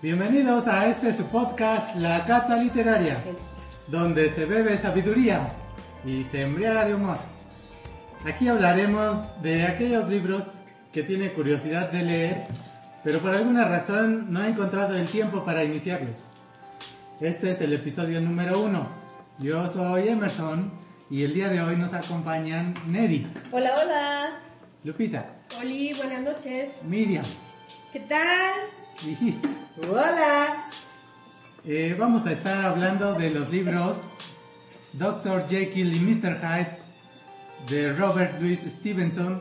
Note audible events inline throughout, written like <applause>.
Bienvenidos a este su podcast La Cata Literaria, donde se bebe sabiduría y se embriaga de humor. Aquí hablaremos de aquellos libros que tiene curiosidad de leer, pero por alguna razón no ha encontrado el tiempo para iniciarlos. Este es el episodio número uno. Yo soy Emerson y el día de hoy nos acompañan Neri, Hola, hola. Lupita, Oli, buenas noches. Miriam ¿Qué tal? Hola. Eh, vamos a estar hablando de los libros Dr. Jekyll y Mr. Hyde de Robert Louis Stevenson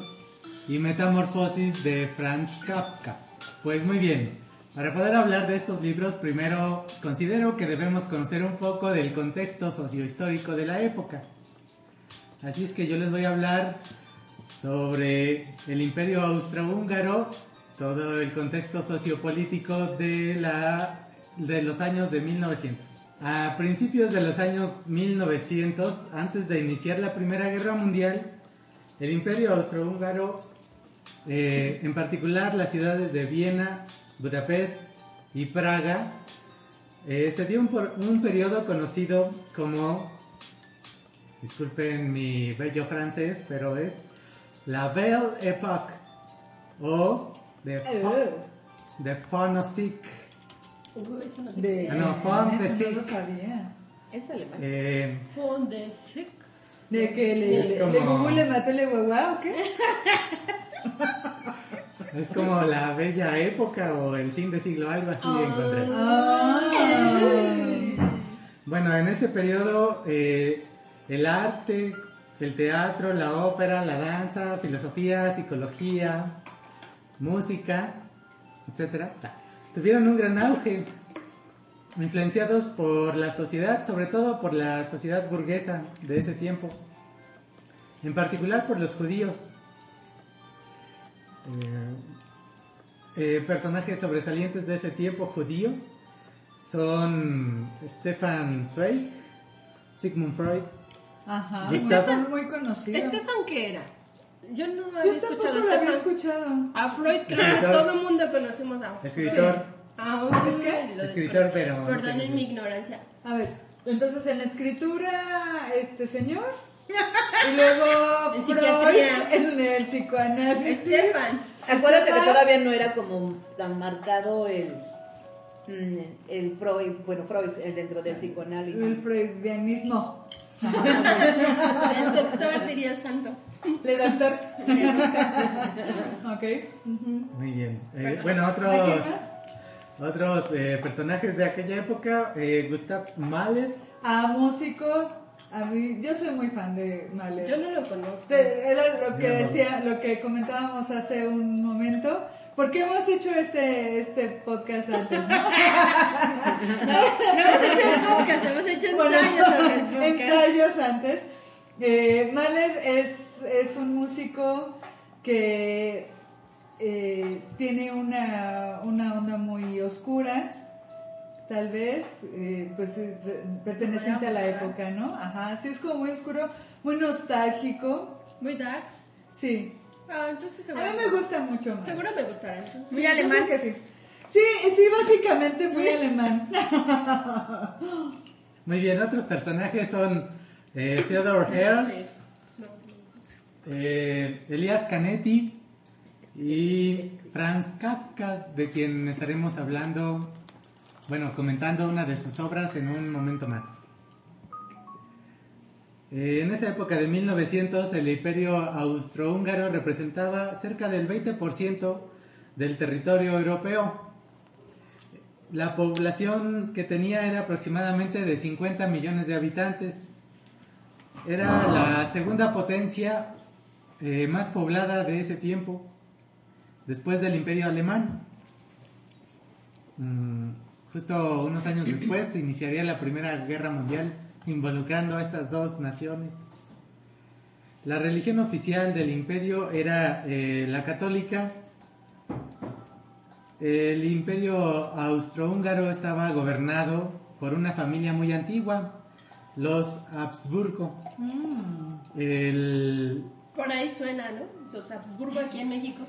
y Metamorfosis de Franz Kafka. Pues muy bien, para poder hablar de estos libros, primero considero que debemos conocer un poco del contexto sociohistórico de la época. Así es que yo les voy a hablar sobre el imperio austrohúngaro, todo el contexto sociopolítico de, la, de los años de 1900. A principios de los años 1900, antes de iniciar la Primera Guerra Mundial, el imperio austrohúngaro, eh, en particular las ciudades de Viena, Budapest y Praga, eh, se dio un, por- un periodo conocido como disculpen mi bello francés, pero es la Belle Époque o de de eso no sé. De, Ah, no, Juan de eso no Sig. lo sabía. Es alemán. Eh, de que le, Es le, como- le Google le mató el guagua o qué? <laughs> es como la bella época o el fin de siglo, algo así encontré. Ay. Bueno, en este periodo eh, el arte, el teatro, la ópera, la danza, filosofía, psicología, música, etcétera, tuvieron un gran auge, influenciados por la sociedad, sobre todo por la sociedad burguesa de ese tiempo, en particular por los judíos. Eh, eh, personajes sobresalientes de ese tiempo judíos son Stefan Zweig, Sigmund Freud, Ajá. Estefan muy conocido. ¿Estefan qué era? Yo no Yo había tampoco escuchado lo a había escuchado. A Freud, creo que todo el mundo conocemos a Freud. escritor. Ah, ¿Es lo Escritor, pero Perdonen qué mi es. ignorancia. A ver, entonces en la escritura, este señor. <laughs> Y luego En Freud psiquiatría. en el psicoanálisis. Estefan. Acuérdate que todavía no era como tan marcado el, mm, el Freud, bueno, Freud el dentro del El psicoanálisis. freudianismo. <laughs> El doctor diría el santo. Le doctor. <laughs> ok. Muy bien. Eh, bueno, ¿A otros, otros eh, personajes de aquella época, eh, Gustav Mahler, A músico, a mí, yo soy muy fan de Mahler. Yo no lo conozco. Era lo que no. decía, lo que comentábamos hace un momento. Porque hemos hecho este, este podcast antes, <laughs> ¿no? No hemos hecho un podcast, hemos hecho Bueno, ensayos podcast. ensayos antes. Eh, Mahler es, es un músico que eh, tiene una, una onda muy oscura, tal vez, eh, pues eh, perteneciente a la época, ¿no? Ajá, sí, es como muy oscuro, muy nostálgico, Muy darks. sí. Ah, entonces A mí me gusta mucho Mahler. Seguro me gustará. Entonces. Muy alemán. que sí. Sí, sí, básicamente muy alemán. <laughs> Muy bien, otros personajes son eh, Theodor Herzl, eh, Elias Canetti y Franz Kafka, de quien estaremos hablando, bueno, comentando una de sus obras en un momento más. Eh, en esa época de 1900, el imperio austrohúngaro representaba cerca del 20% del territorio europeo. La población que tenía era aproximadamente de 50 millones de habitantes. Era la segunda potencia eh, más poblada de ese tiempo, después del imperio alemán. Mm, justo unos años después se iniciaría la Primera Guerra Mundial involucrando a estas dos naciones. La religión oficial del imperio era eh, la católica. El imperio austrohúngaro estaba gobernado por una familia muy antigua, los Habsburgo. El, Por ahí suena, ¿no? Los Habsburgo aquí en México.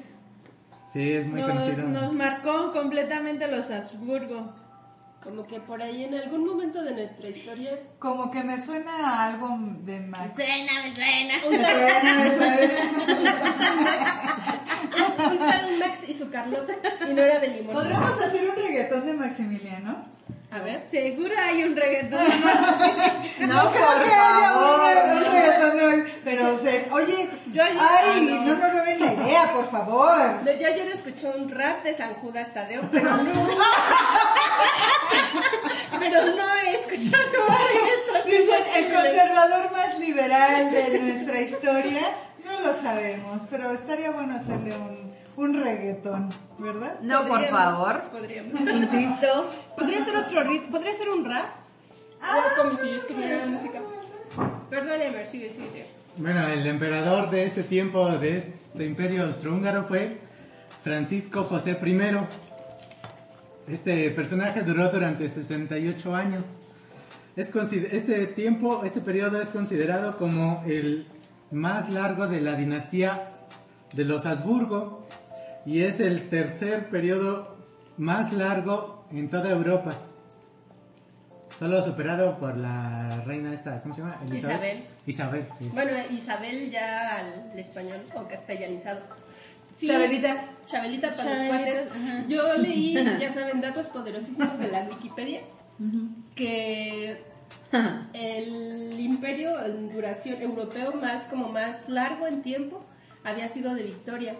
Sí, es muy nos, conocido. nos marcó completamente los Habsburgo. Como que por ahí en algún momento de nuestra historia Como que me suena a algo de Max. Suena, me suena. Me suena, me suena. <laughs> un tal Max y su Carlota y no era de limón. ¿Podríamos hacer un reggaetón de Maximiliano? A ver, seguro hay un reggaetón. <laughs> No, <laughs> creo que haya un, un reggaetón de Pero, o sea, oye, Yo ayer- ay, ah, no. no nos roben la idea, por favor. Yo ayer escuché un rap de San Judas Tadeo, pero no. <laughs> pero no he escuchado reggaetón. Dicen, el conservador más liberal de nuestra historia, no lo sabemos, pero estaría bueno hacerle un, un reggaetón, ¿verdad? No, por favor. Podríamos. Insisto. <laughs> ¿Podría ser otro ritmo? ¿Podría ser un rap? Ah, como si yo escribiera música. Perdóneme, sigue, sigue, sigue. Bueno, el emperador de ese tiempo, de este imperio austrohúngaro, fue Francisco José I. Este personaje duró durante 68 años. Es este tiempo, este periodo es considerado como el más largo de la dinastía de los Habsburgo y es el tercer periodo más largo en toda Europa. Solo superado por la reina esta, ¿cómo se llama? Isabel. Isabel, sí. Bueno, Isabel ya al español o castellanizado. Sí, Chabelita. Chabelita para los cuates. ajá. Yo leí, ya <laughs> saben, datos poderosísimos de la Wikipedia, que el imperio en duración europeo más como más largo en tiempo había sido de Victoria,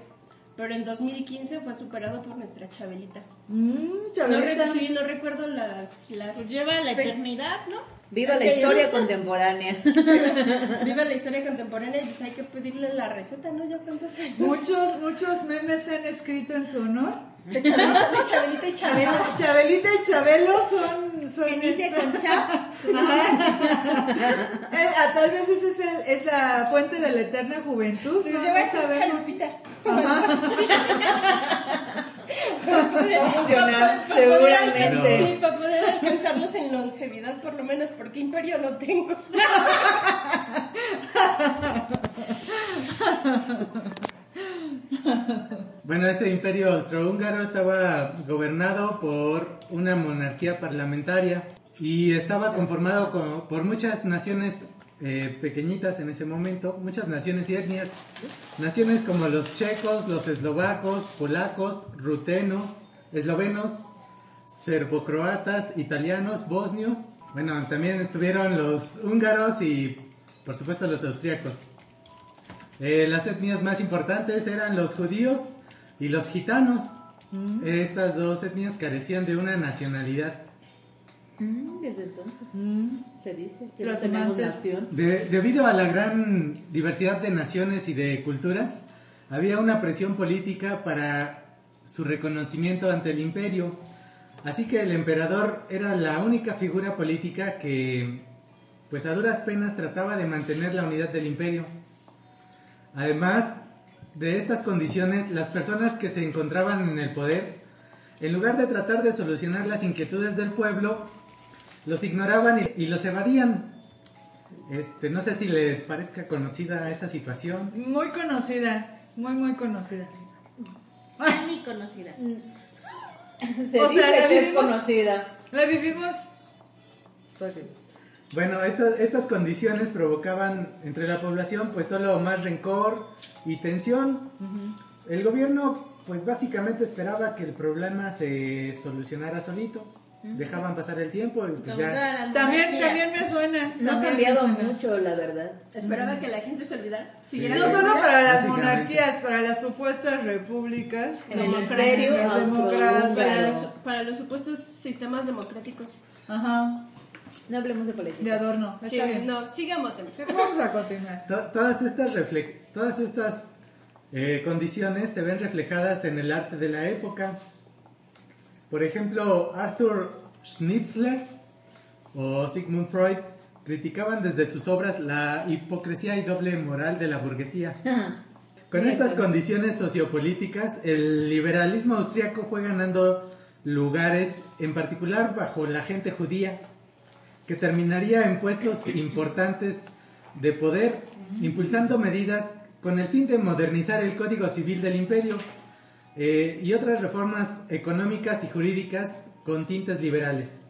pero en 2015 fue superado por nuestra Chabelita. No, Chabelita. re- sí, no recuerdo las... las Pues lleva la eternidad, ¿no? Viva la Sí. historia <laughs> contemporánea. Viva la historia contemporánea y pues hay que pedirle la receta, ¿no? Ya cuántos años. Muchos, muchos memes se han escrito en su honor. Chabelita, y Chabelo. Chabelita y Chabelo son... son Inicia con chap. Eh, ah, tal vez esa es, el- es la fuente de la eterna juventud. Se No, lleva no sabemos. <laughs> alcanzar- seguramente. Sí, para poder alcanzarlos en longevidad, por lo menos, porque imperio no tengo. <laughs> Bueno, este imperio austrohúngaro estaba gobernado por una monarquía parlamentaria y estaba conformado con- por muchas naciones eh, pequeñitas en ese momento, muchas naciones y etnias, naciones como los checos, los eslovacos, polacos, rutenos, eslovenos, serbocroatas, italianos, bosnios. Bueno, también estuvieron los húngaros y por supuesto los austriacos. Eh, las etnias más importantes eran los judíos y los gitanos. Estas dos etnias carecían de una nacionalidad. Mm, Desde entonces Mm. se dice que Los tenemos amantes. nación. De- debido a la gran diversidad de naciones y de culturas, había una presión política para su reconocimiento ante el imperio. Así que el emperador era la única figura política que, pues a duras penas, trataba de mantener la unidad del imperio. Además de estas condiciones, las personas que se encontraban en el poder, en lugar de tratar de solucionar las inquietudes del pueblo, los ignoraban y, y los evadían. Este, no sé si les parezca conocida esa situación. Muy conocida, muy, muy conocida. Muy conocida. Se O dice sea, la que es vivimos- conocida. La vivimos. Pues Bueno, estas, estas condiciones provocaban entre la población pues solo más rencor y tensión. El gobierno pues básicamente esperaba que el problema se solucionara solito. Dejaban pasar el tiempo y pues ya... También, también me suena. No ha cambiado mucho, la verdad. Esperaba que la gente se olvidara. No solo para las monarquías, para las supuestas repúblicas. En el democracia, para, los, para los supuestos sistemas democráticos. Ajá, No hablemos de de política. adorno. Sí, Está bien. no, sigamos. en- <laughs> Vamos a continuar. To- todas estas, refle- todas estas eh, condiciones se ven reflejadas en el arte de la época. Por ejemplo, Arthur Schnitzler o Sigmund Freud criticaban desde sus obras la hipocresía y doble moral de la burguesía. <laughs> Con estas condiciones sociopolíticas, el liberalismo austriaco fue ganando lugares, en particular bajo la gente judía, que terminaría en puestos importantes de poder, impulsando medidas con el fin de modernizar el código civil del imperio. eh, y otras reformas económicas y jurídicas con tintes liberales.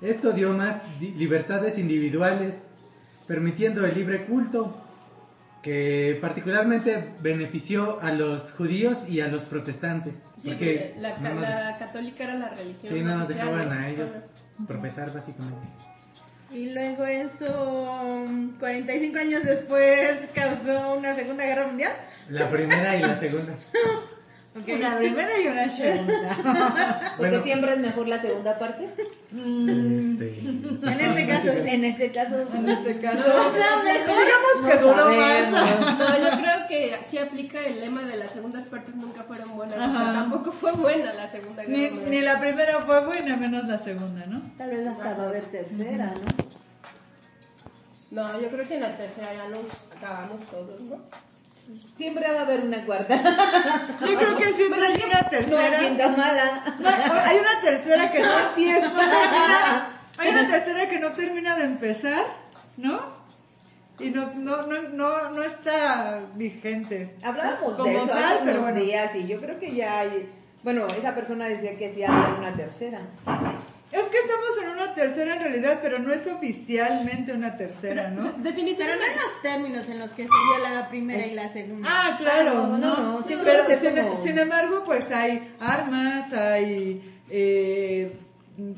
Esto dio más libertades individuales, permitiendo el libre culto, que particularmente benefició a los judíos y a los protestantes. Sí, porque la, la católica era la religión. sí, más oficial, dejaban ¿no? a ellos Solo. Profesar básicamente. Y luego eso, um, 45 años después, causó una Segunda Guerra Mundial. La primera y la segunda. <laughs> Ok. Una primera y una segunda. <laughs> Porque Bueno. siempre es mejor la segunda parte. Este, En este caso, En este caso, En este caso, No sabes, digamos que duró más. No, yo creo que sí aplica el lema de las segundas partes nunca fueron buenas. Ajá. porque tampoco fue buena la segunda Ni, ni la primera fue buena, menos la segunda, ¿no? tal vez hasta va a haber tercera, ¿no? No, yo creo que en la tercera ya nos acabamos todos, ¿no? Siempre va a haber una cuarta. Yo creo que siempre hay una tercera. mala. No, hay una tercera que no empieza. Hay una tercera que no termina de empezar, ¿no? Y no, no, no, no, no está vigente. Hablábamos Como de eso tal, hace unos bueno. días y yo creo que ya hay... Bueno, esa persona decía que sí había una tercera. Es que estamos en una tercera en realidad, pero no es oficialmente una tercera, ¿no? Pero no definitivamente. en los términos en los que se dio la primera y la segunda. Ah, claro, no, no, no, pero sin, embargo, pues hay armas, hay eh,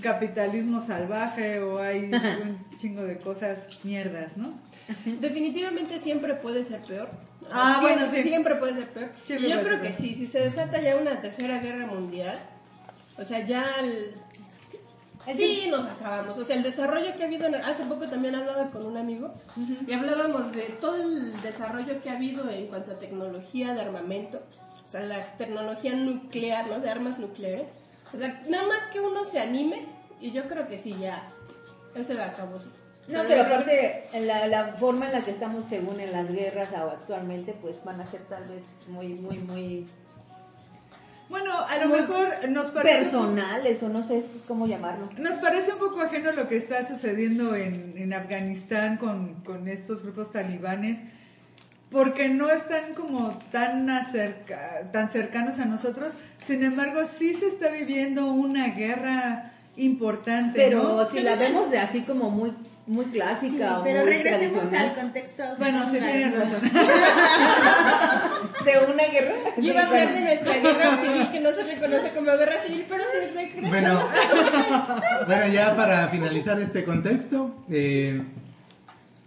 capitalismo salvaje o hay <laughs> un chingo de cosas mierdas, ¿no? Definitivamente siempre puede ser peor. Ah, Siempre- bueno, sí. Siempre puede ser peor. Siempre y yo creo que sí, si se desata ya una tercera guerra mundial, o sea, ya el- Sí, nos acabamos. O sea, el desarrollo que ha habido, en- hace poco también hablaba con un amigo y hablábamos de todo el desarrollo que ha habido en cuanto a tecnología de armamento, o sea, la tecnología nuclear, ¿no? De armas nucleares. O sea, nada más que uno se anime y yo creo que sí, ya, eso se acabó. sí. No, pero aparte, la, la forma en la que estamos según en las guerras actualmente, pues van a ser tal vez muy, muy, muy Bueno, a lo mejor nos parece, personales o no sé cómo llamarlo. nos parece un poco ajeno lo que está sucediendo en, en Afganistán con, con estos grupos talibanes, porque no están como tan, acerca, tan cercanos a nosotros. Sin embargo, sí se está viviendo una guerra importante, Pero ¿no? si la vemos de así como muy, muy clásica o Pero muy regresemos al tradicional. contexto. Bueno, sí tienen razón. <laughs> De una guerra. Yo iba a hablar de nuestra guerra civil, que no se reconoce como guerra civil, pero sí regresa. Bueno, bueno, ya para finalizar este contexto, eh,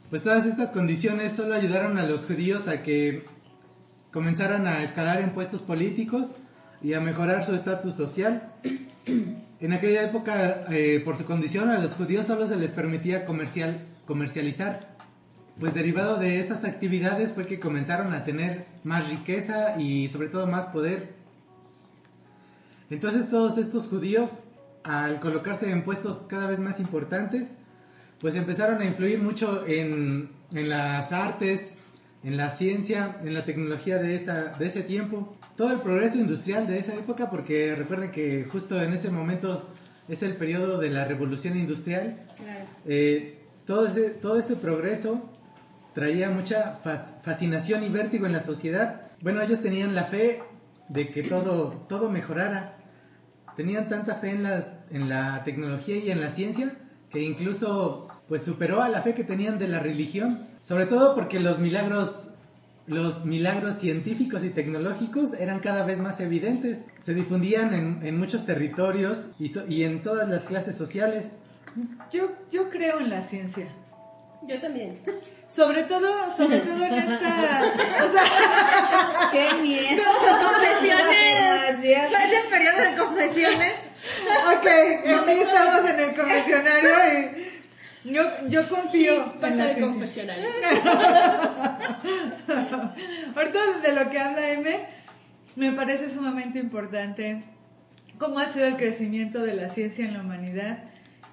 pues todas estas condiciones solo ayudaron a los judíos a que comenzaran a escalar en puestos políticos y a mejorar su estatus social. <clears throat> En aquella época, eh, por su condición, a los judíos solo se les permitía comercial, comercializar. Pues derivado de esas actividades fue que comenzaron a tener más riqueza y sobre todo más poder. Entonces todos estos judíos, al colocarse en puestos cada vez más importantes, pues empezaron a influir mucho en, en las artes, en la ciencia, en la tecnología de, esa, de ese tiempo. Todo el progreso industrial de esa época, porque recuerden que justo en ese momento es el periodo de la revolución industrial. Claro. Eh, todo, ese, todo ese progreso traía mucha fa- fascinación y vértigo en la sociedad. Bueno, ellos tenían la fe de que todo, todo mejorara. Tenían tanta fe en la, en la tecnología y en la ciencia que incluso pues superó a la fe que tenían de la religión. Sobre todo porque los milagros, los milagros científicos y tecnológicos eran cada vez más evidentes. Se difundían en, en muchos territorios y, so- y en todas las clases sociales. Yo, yo creo en la ciencia. Yo también. Sobre todo, sobre <laughs> todo en esta, o sea, <laughs> ¡Qué miedo! <laughs> Confesiones. Gracias. Periodo de confesiones. ok, aquí estamos en el confesionario y yo, yo confío en la de ciencia. confesionario. <laughs> Ahorita de lo que habla M, me parece sumamente importante cómo ha sido el crecimiento de la ciencia en la humanidad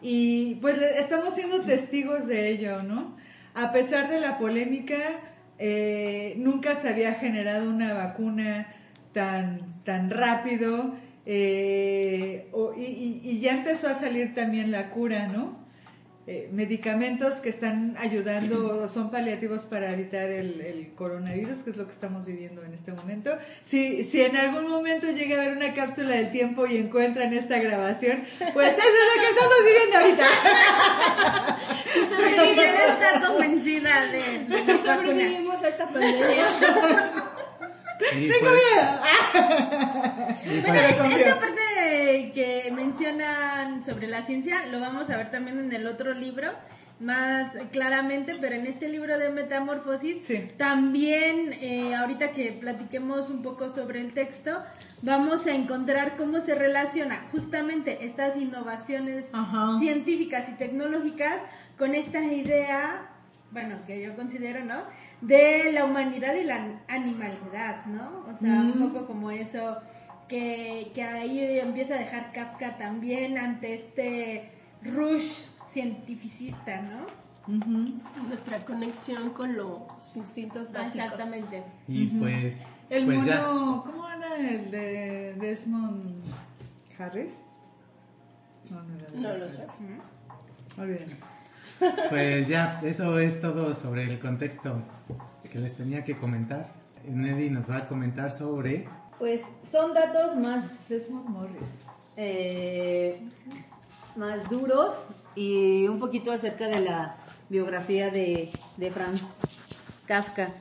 y pues estamos siendo testigos de ello, ¿no? A pesar de la polémica, eh, nunca se había generado una vacuna tan, tan rápido eh, o- y, y- y ya empezó a salir también la cura, ¿no? Eh, medicamentos que están ayudando, o son paliativos para evitar el, el coronavirus, que es lo que estamos viviendo en este momento. Si, si en algún momento llega a haber una cápsula del tiempo y encuentran esta grabación, pues eso es lo que estamos viviendo ahorita. <laughs> Si sobrevivimos está convencida de, de Si las vacunas. sobrevivimos a esta pandemia. Y ¡Tengo pues- miedo! y Bueno, pues- esta, esta parte que mencionan sobre la ciencia lo vamos a ver también en el otro libro más claramente, pero en este libro de Metamorfosis Sí. también, eh, ahorita que platiquemos un poco sobre el texto, vamos a encontrar cómo se relaciona justamente estas innovaciones Ajá. científicas y tecnológicas con esta idea, bueno, que yo considero, ¿no? De la humanidad y la animalidad, ¿no? O sea, un poco como eso que, que ahí empieza a dejar Kafka también ante este rush cientificista, ¿no? Nuestra conexión con los instintos básicos. Exactamente. Y pues, El pues ya. mono, ¿cómo era el de Desmond Harris? No, no era No lo sé. Olvídenlo. Pues ya, eso es todo sobre el contexto que les tenía que comentar. Nelly nos va a comentar sobre Pues son datos más, eh, más duros y un poquito acerca de la biografía de, de Franz Kafka.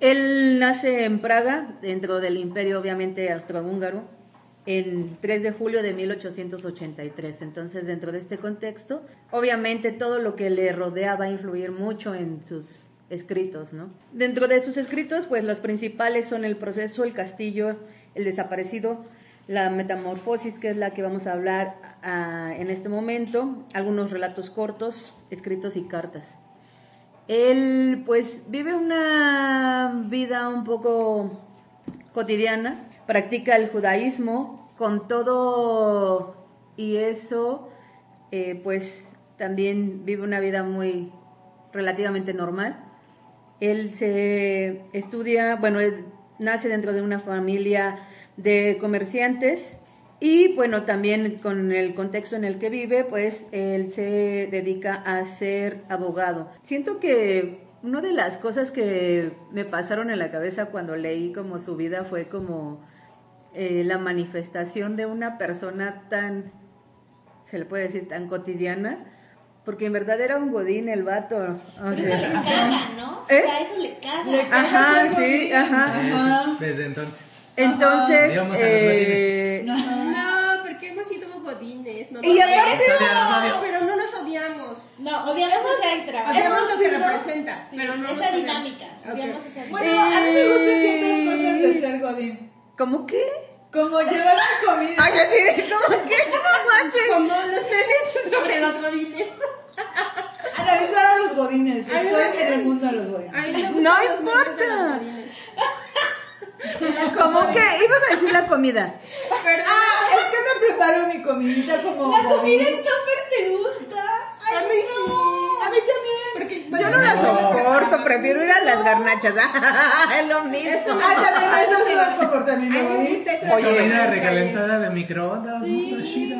Él nace en Praga, dentro del imperio obviamente austrohúngaro, el 3 de julio de 1883. Entonces, dentro de este contexto, obviamente todo lo que le rodea va a influir mucho en sus escritos, ¿no? Dentro de sus escritos, pues los principales son el proceso, el castillo, el desaparecido, la metamorfosis, que es la que vamos a hablar ah, en este momento, algunos relatos cortos, escritos y cartas. Él pues vive una vida un poco cotidiana, practica el judaísmo con todo y eso eh, pues también vive una vida muy relativamente normal. Él se estudia, bueno, él nace dentro de una familia de comerciantes y bueno, también con el contexto en el que vive, pues él se dedica a ser abogado. Siento que una de las cosas que me pasaron en la cabeza cuando leí como su vida fue como eh, la manifestación de una persona tan, se le puede decir, tan cotidiana, porque en verdad era un godín el vato. o Pero eso le caga, ¿no? ¿Eh? O sea, eso le caga. Le caga Ajá, sí, godín. ajá. Ajá. desde entonces. Entonces, eh, No, porque hemos sido godines. No, Y no, aparte- odio. pero no nos odiamos. No, odiamos el trabajo. Odiamos lo que representa, Sí, pero no esa dinámica. Odiamos esa dinámica. Bueno, a mí me gustan ciertas cosas de Eh, ser godín. ¿Cómo qué? Como llevar la comida. Ay, así, ¿cómo <laughs> qué? No manches. Como los memes sobre los godines. Analizar a los godines. Estoy en el mundo de los godines. No los importa. godines. ¿Cómo que? Ibas a decir la comida. Perdón. Ah, es que me preparo mi comidita como La comida en topper te gusta. A mí sí. A mí también. Porque, Yo no la No. soporto, prefiero ir a las garnachas. <laughs> Es lo mismo. Ah, también eso es un comportamiento eso de Comida recalentada de microondas, no está chida.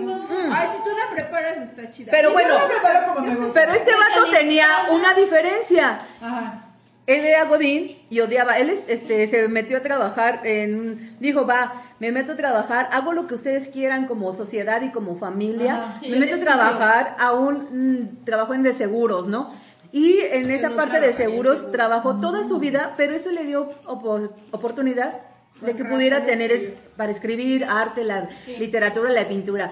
Ay, si tú la preparas, está chida. Pero Yo bueno, la preparo como me gusta. pero este vato tenía una diferencia. Ajá. Él era Godín y odiaba. Él es- este, se metió a trabajar en. Dijo, va, me meto a trabajar, hago lo que ustedes quieran como sociedad y como familia. Ajá, sí, me meto a trabajar a un mm, trabajo en de seguros, ¿no? Y en esa no parte de seguros trabajó toda su vida, pero eso le dio opo- oportunidad de que pudiera tener es- para escribir arte, la literatura, la pintura.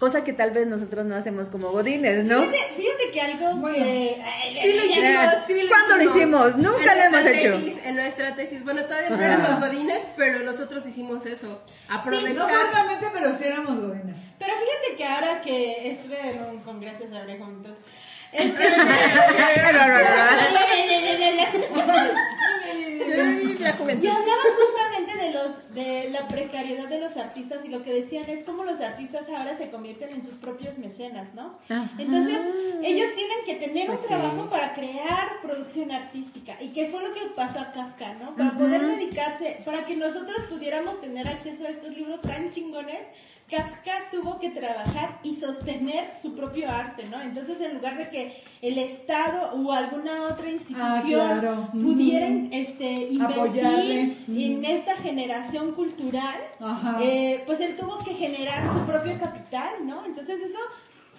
Cosa que tal vez nosotros no hacemos como godines, ¿no? Fíjate, fíjate que algo Bueno. que... ay, Sí lo hicimos, sí lo ¿Cuándo lo hicimos? Nunca lo hemos hecho. tesis, en nuestra tesis, bueno, todavía no éramos godines, pero nosotros hicimos eso. No Aprovechar. formalmente, pero sí éramos godines. Pero fíjate que ahora que estuve en un congreso sobre juventud... Este, <laughs> <laughs> la juventud. y de los de la precariedad de los artistas y lo que decían es como los artistas ahora se convierten en sus propios mecenas, ¿no? Ajá. Entonces, ellos tienen que tener Pues un sí. trabajo para crear producción artística. ¿Y qué fue lo que pasó a Kafka, no? Para poder dedicarse, para que nosotros pudiéramos tener acceso a estos libros tan chingones, Kafka tuvo que trabajar y sostener su propio arte, ¿no? Entonces, en lugar de que el Estado o alguna otra institución Ah, claro. Ujú. pudieran este, Apoyarle. invertir en esta generación cultural, eh, pues él tuvo que generar su propio capital, ¿no? Entonces eso,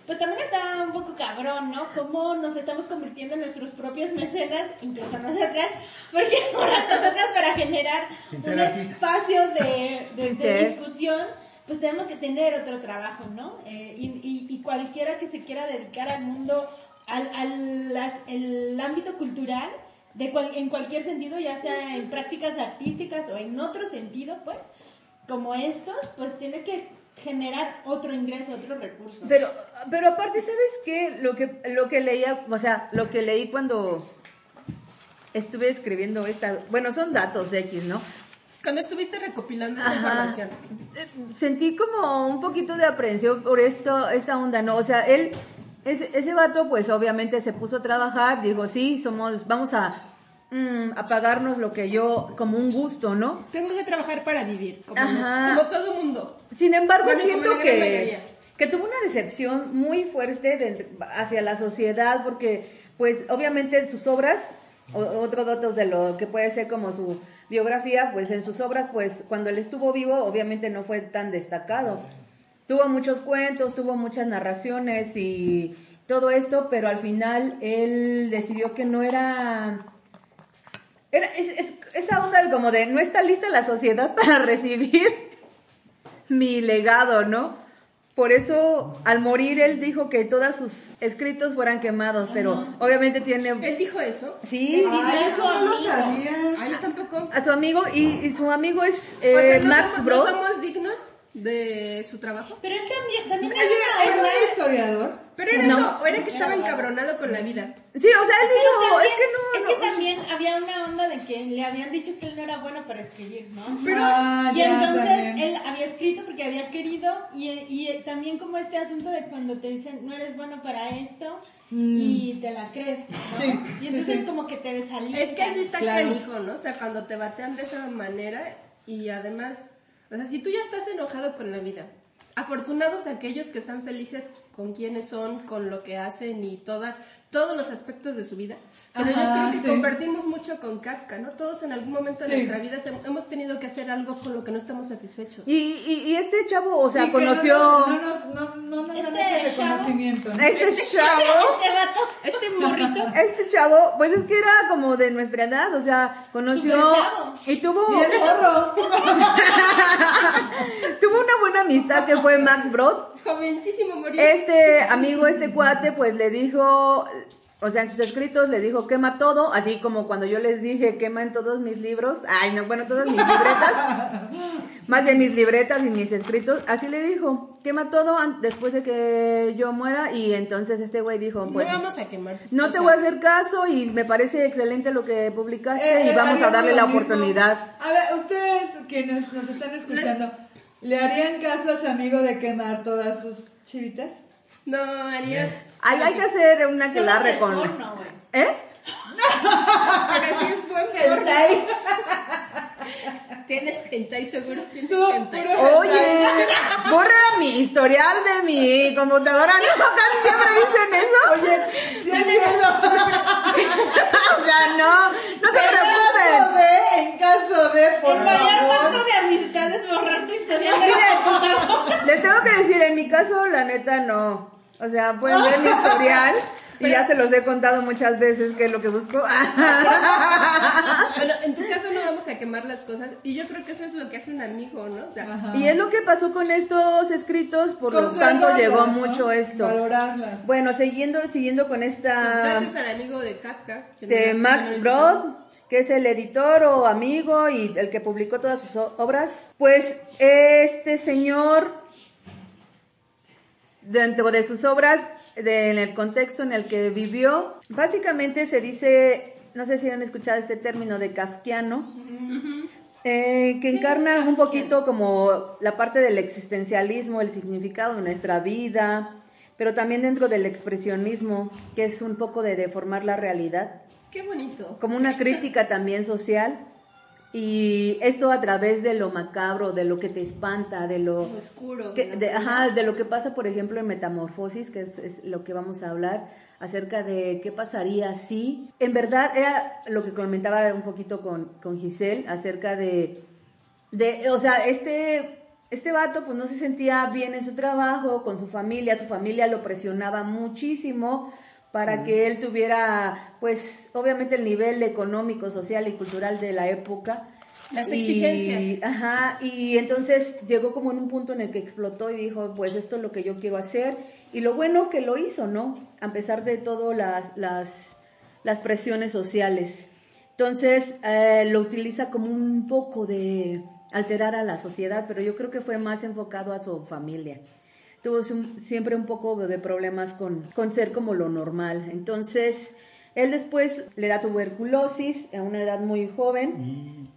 pues también está un poco cabrón, ¿no? Cómo nos estamos convirtiendo en nuestros propios mecenas, incluso nosotras, porque <laughs> ahora nosotras para generar Sin un espacio de, de- de discusión, pues tenemos que tener otro trabajo, ¿no? Eh, y, y- cualquiera que se quiera dedicar al mundo, al, al el ámbito cultural, de cual- en cualquier sentido, ya sea en prácticas artísticas o en otro sentido, pues, como estos, pues tiene que generar otro ingreso, otro recurso. Pero, pero aparte, ¿sabes qué? Lo que, lo que leía, o sea, lo que leí cuando estuve escribiendo esta, bueno, son datos X, ¿no? Cuando estuviste recopilando esta información. Eh, Sentí como un poquito de aprehensión por esto, esta onda, ¿no? O sea, él, ese, ese vato, pues obviamente se puso a trabajar, dijo, sí, somos, vamos a, mm, a pagarnos lo que yo, como un gusto, ¿no? Tengo que trabajar para vivir, como, Ajá. nos- como todo mundo. Sin embargo, Bueno, siento que, que tuvo una decepción muy fuerte de- hacia la sociedad, porque, pues, obviamente sus obras, otro datos de lo que puede ser como su biografía, pues en sus obras, pues, cuando él estuvo vivo, obviamente no fue tan destacado. Tuvo muchos cuentos, tuvo muchas narraciones y todo esto, pero al final él decidió que no era era, es, es- esa onda como de no está lista la sociedad <laughs> para recibir mi legado, ¿no? Por eso, al morir, él dijo que todos sus escritos fueran quemados, pero obviamente tiene... Él dijo eso. Sí, Ay, eso no lo sabía. Ay, tampoco. a su amigo, y, y su amigo es O sea, eh, ¿no Max somos, Brod. ¿no somos dignos de su trabajo? Pero él también, también ¿Él hay era, no onda- era historiador? Pero era No. eso, o era que estaba encabronado con la vida. Sí, o sea, él Pero dijo, también- es que no... es no, que también había una onda de que le habían dicho que él no era bueno para escribir, ¿no? Pero, ah, y ya, entonces también. él había escrito porque había querido y, y también como este asunto de cuando te dicen no eres bueno para esto y te la crees, ¿no? Sí, y entonces sí. como que te desalientas. Es que así está Claro. canijo, ¿no? O sea, cuando te batean de esa manera y además, o sea, si tú ya estás enojado con la vida, afortunados aquellos que están felices con quienes son, con lo que hacen y toda, todos los aspectos de su vida. Pero Ajá, yo creo que sí. compartimos mucho con Kafka, ¿no? Todos en algún momento de nuestra vida hemos tenido que hacer algo con lo que no estamos satisfechos. Y, y, y este chavo, o sea, Sí, conoció... No nos, no, nos- no, no nos dan Este ese chavo- reconocimiento. ¿no? Este chavo... Este vato. Este morrito, Este chavo, pues es que era como de nuestra edad, o sea, conoció y tuvo, Y el morro. tuvo una buena amistad que fue Max Brod. jovencísimo murió. Este amigo, este cuate, pues le dijo, o sea, en sus escritos le dijo quema todo, así como cuando yo les dije quema en todos mis libros, ay no, bueno, todas mis libretas, <laughs> más bien mis libretas y mis escritos, así le dijo, quema todo después de que yo muera y entonces este güey dijo, no pues vamos a quemar no te voy a hacer caso y me parece excelente lo que publicaste Eh, y vamos a darle la mismo. oportunidad. A ver, ustedes quienes nos están escuchando, ¿le harían caso a su amigo de quemar todas sus chivitas? No, harías... Ay, hay que hacer una que la con... porno. ¿Eh? Pero si es buen. <laughs> Hentai. <laughs> Tienes hentai, seguro tienes No, hentai. Oye, <laughs> borra mi historial de mi computadora, ¿no? Casi siempre dicen eso. Oye, sí es cierto. o sea, no, no te En caso preocupes. de, en caso de, por El mayor de amistad es borrar tu historial de vida. Les tengo que decir, en mi caso, la neta, no. O sea, pueden ver mi historial y ya se los he contado muchas veces qué es lo que busco. Bueno, en tu caso no vamos a quemar las cosas y yo creo que eso es lo que hace un amigo, ¿no? O sea, y es lo que pasó con estos escritos, por lo tanto llegó ¿no? mucho esto. Valorarlas. Bueno, siguiendo, siguiendo con pues esta gracias al amigo de Kafka. que de no- Max Brod, que es el editor o amigo y el que publicó todas sus obras, pues este señor dentro de sus obras, de- en el contexto en el que vivió, básicamente se dice, no sé si han escuchado este término de kafkiano, eh, que, que encarna un poquito como la parte del existencialismo, el significado de nuestra vida, pero también dentro del expresionismo, que es un poco de deformar la realidad, Qué bonito. como una crítica también social. Y esto a través de lo macabro, de lo que te espanta, de lo, oscuro. que- de ajá, de lo que pasa, por ejemplo, en Metamorfosis, que es, es lo que vamos a hablar, acerca de qué pasaría si, en verdad, era lo que comentaba un poquito con, con Giselle, acerca de, de, o sea, este, este vato pues no se sentía bien en su trabajo, con su familia, su familia lo presionaba muchísimo para que él tuviera, pues, obviamente el nivel económico, social y cultural de la época. Las Y- exigencias. Ajá, y entonces llegó como en un punto en el que explotó y dijo, pues esto es lo que yo quiero hacer. Y lo bueno que lo hizo, ¿no? A pesar de todas las, las, las presiones sociales. Entonces eh, lo utiliza como un poco de alterar a la sociedad, pero yo creo que fue más enfocado a su familia. Tuvo siem- siempre un poco de problemas con, con ser como lo normal. Entonces, él después le da tuberculosis a una edad muy joven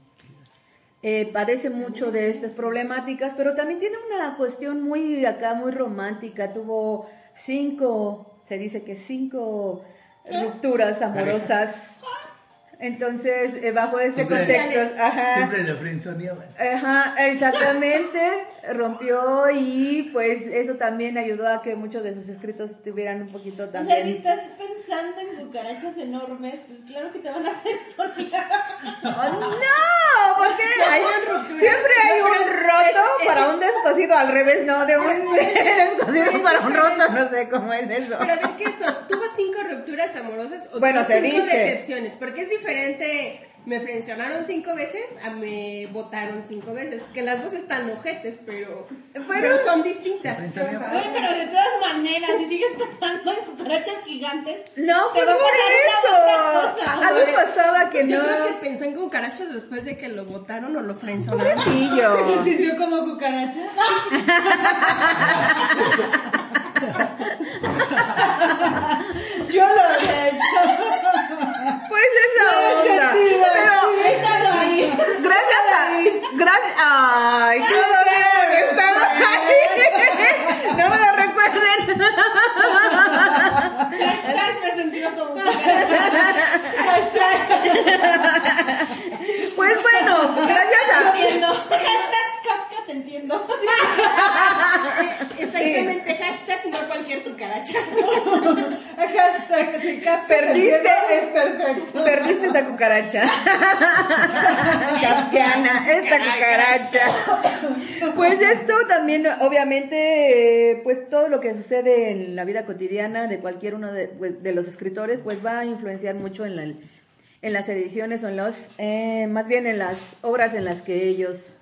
eh, padece mucho de estas problemáticas, pero también tiene una cuestión muy acá, muy romántica. Tuvo cinco, se dice que cinco rupturas amorosas. Entonces, eh, bajo este Siempre- contexto, ajá, Siempre lo frenzoneaban. Ajá, exactamente, rompió y pues eso también ayudó a que muchos de sus escritos tuvieran un poquito O sea, si también. estás pensando en cucarachas enormes, pues claro que te van a pensonear. <laughs> ¡Oh, no! Porque <laughs> hay un- siempre hay un roto para un descosido, al revés, no, de un <laughs> descosido para un roto, no sé cómo es eso. Pero a ver, ¿qué son? ¿Tuvo cinco rupturas amorosas o Bueno, tuvo cinco dice. decepciones? Porque es diferente, me frencionaron cinco veces a me votaron cinco veces. Que las dos están ojetes, pero, pero son distintas. Oye, pero de todas maneras, si sigues pensando en cucarachas gigantes, No, Te va a pasar eso. cosa. Algo pasaba que Yo no. creo que pensó en cucarachas después de que lo votaron o lo frenzonaron. Pobrecillo. ¿Se sintió como cucaracha? <laughs> Yo lo <laughs> he hecho. Pues esa onda. sentido, Pero estado ahí. Gracias a. Gracias. Ay, qué que estaba ahí. <laughs> No me lo recuerden. Pues bueno, gracias a. entiendo. <laughs> Exactamente, hashtag no cualquier cucaracha. <laughs> Hashtag, Kafka Perdiste. es perfecto. Perdiste esta cucaracha. <laughs> Kafkiana, esta cucaracha. Pues esto también, obviamente, eh, pues todo lo que sucede en la vida cotidiana de cualquier uno de, pues, de los escritores, pues va a influenciar mucho en, la, en las ediciones o en los, eh, más bien en las obras en las que ellos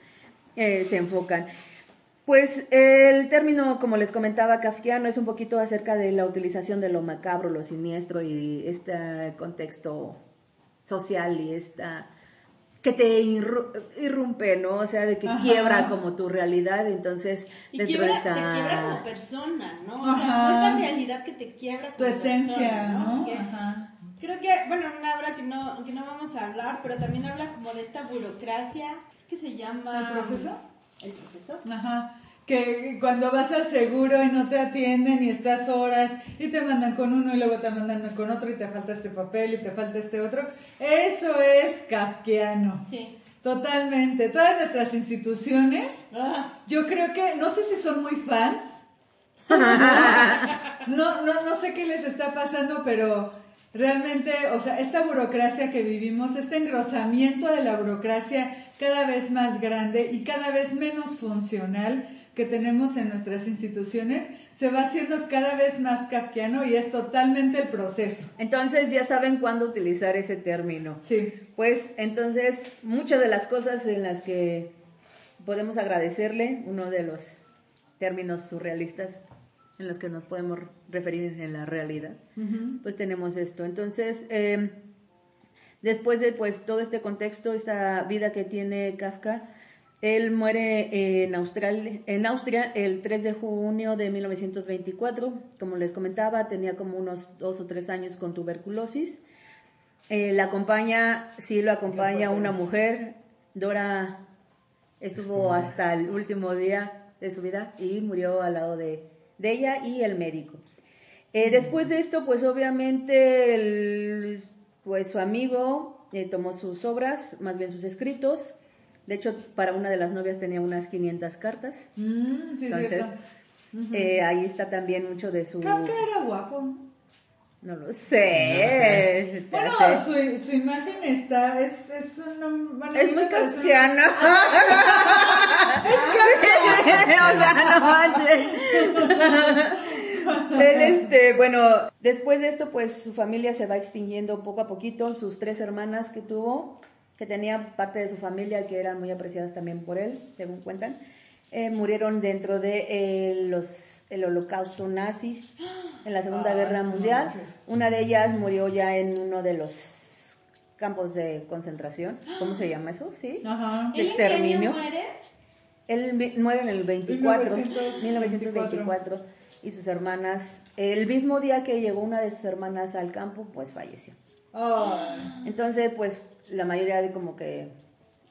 eh, se enfocan. Pues el término, como les comentaba, kafkiano es un poquito acerca de la utilización de lo macabro, lo siniestro y este contexto social y esta que te irru- irrumpe, ¿no? O sea, de que Ajá. quiebra como tu realidad, entonces Y dentro quiebra, de te esta quiebra como persona, ¿no? O sea, Ajá. esta realidad que te quiebra Tu como esencia, persona, ¿no? Que- Ajá. Creo que, bueno, una obra que no, que no vamos a hablar, pero también habla como de esta burocracia que se llama... ¿El proceso? El proceso. Ajá. Que cuando vas al seguro y no te atienden y estás horas y te mandan con uno y luego te mandan con otro y te falta este papel y te falta este otro, eso es kafkiano. Sí. Totalmente. Todas nuestras instituciones, Ah, yo creo que, no sé si son muy fans. <laughs> No, no, no sé qué les está pasando, pero realmente, o sea, esta burocracia que vivimos, este engrosamiento de la burocracia cada vez más grande y cada vez menos funcional que tenemos en nuestras instituciones, se va haciendo cada vez más kafkiano y es totalmente el proceso. Entonces ya saben cuándo utilizar ese término. Sí. Pues entonces muchas de las cosas en las que podemos agradecerle, uno de los términos surrealistas en los que nos podemos referir en la realidad, pues tenemos esto. Entonces, eh, después de pues todo este contexto, esta vida que tiene Kafka, él muere en Austria el 3 de junio de 1924. Como les comentaba, tenía como unos dos o tres años con tuberculosis. Eh, la acompaña, sí lo acompaña una mujer, Dora Estuvo hasta el último día de su vida y murió al lado de, de ella y el médico. Eh, después de esto, pues obviamente el- pues su amigo eh, tomó sus obras, más bien sus escritos. De hecho, para una de las novias tenía unas 500 cartas. Mm, sí, Entonces, eh, ahí está también mucho de su... Creo que era guapo. No lo sé. Bueno, su, su imagen está, es, es un... bueno, a Es muy me parece- kafkiano. o sea, no manches. Él, este, bueno, después de esto, pues su familia se va extinguiendo poco a poquito. Sus tres hermanas que tuvo, que tenían parte de su familia que eran muy apreciadas también por él, según cuentan, eh, murieron dentro de eh, los, el holocausto nazis en la Segunda Guerra Mundial. Una de ellas murió ya en uno de los campos de concentración. ¿Cómo se llama eso? ¿Sí? Ajá. de ¿Ella en qué año exterminio. muere? Él muere en el 24, 1924. 1924, y sus hermanas, el mismo día que llegó una de sus hermanas al campo, pues falleció. Entonces, pues la mayoría de como que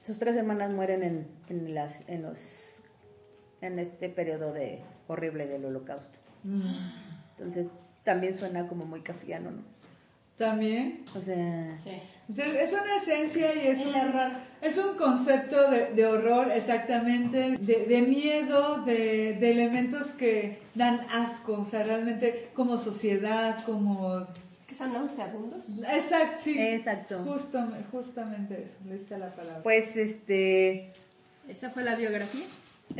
sus tres hermanas mueren en, en las en los en este periodo de horrible del holocausto. Entonces, también suena como muy cafiano, ¿no? También. O sea, Sí. Es una esencia y es El un, horror. es un concepto de, de horror, exactamente, de, de miedo, de, de elementos que dan asco, o sea, realmente como sociedad, como... Que son nauseabundos. Exacto, sí. Exacto. Justo, justamente eso, le está la palabra. pues este Esa fue la biografía.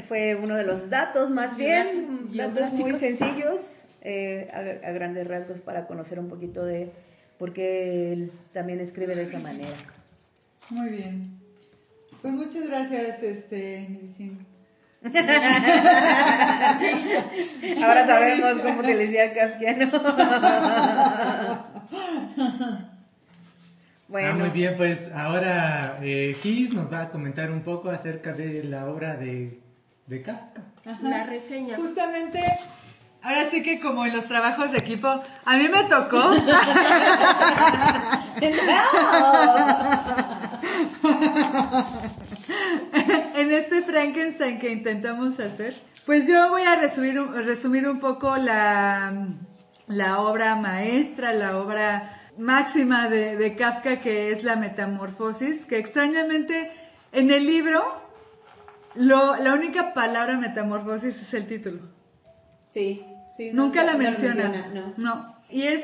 Fue uno de los datos más bien, datos muy sencillos, eh, a, a grandes rasgos para conocer un poquito de por qué él también escribe de esa manera. Muy bien. Pues muchas gracias, este. <laughs> Ahora sabemos cómo utilizar el kafkiano. bueno, Ah, muy bien, pues ahora eh, Gis nos va a comentar un poco acerca de la obra de, de Kafka. La reseña. Justamente, ahora sí que como en los trabajos de equipo, a mí me tocó. <laughs> <laughs> en este Frankenstein que intentamos hacer, pues yo voy a resumir, un- resumir un poco la, la obra maestra, la obra máxima de, de Kafka, que es la metamorfosis, que extrañamente en el libro lo, la única palabra metamorfosis es el título. sí, sí, no, Nunca la no menciona. menciona, no. no. Y es,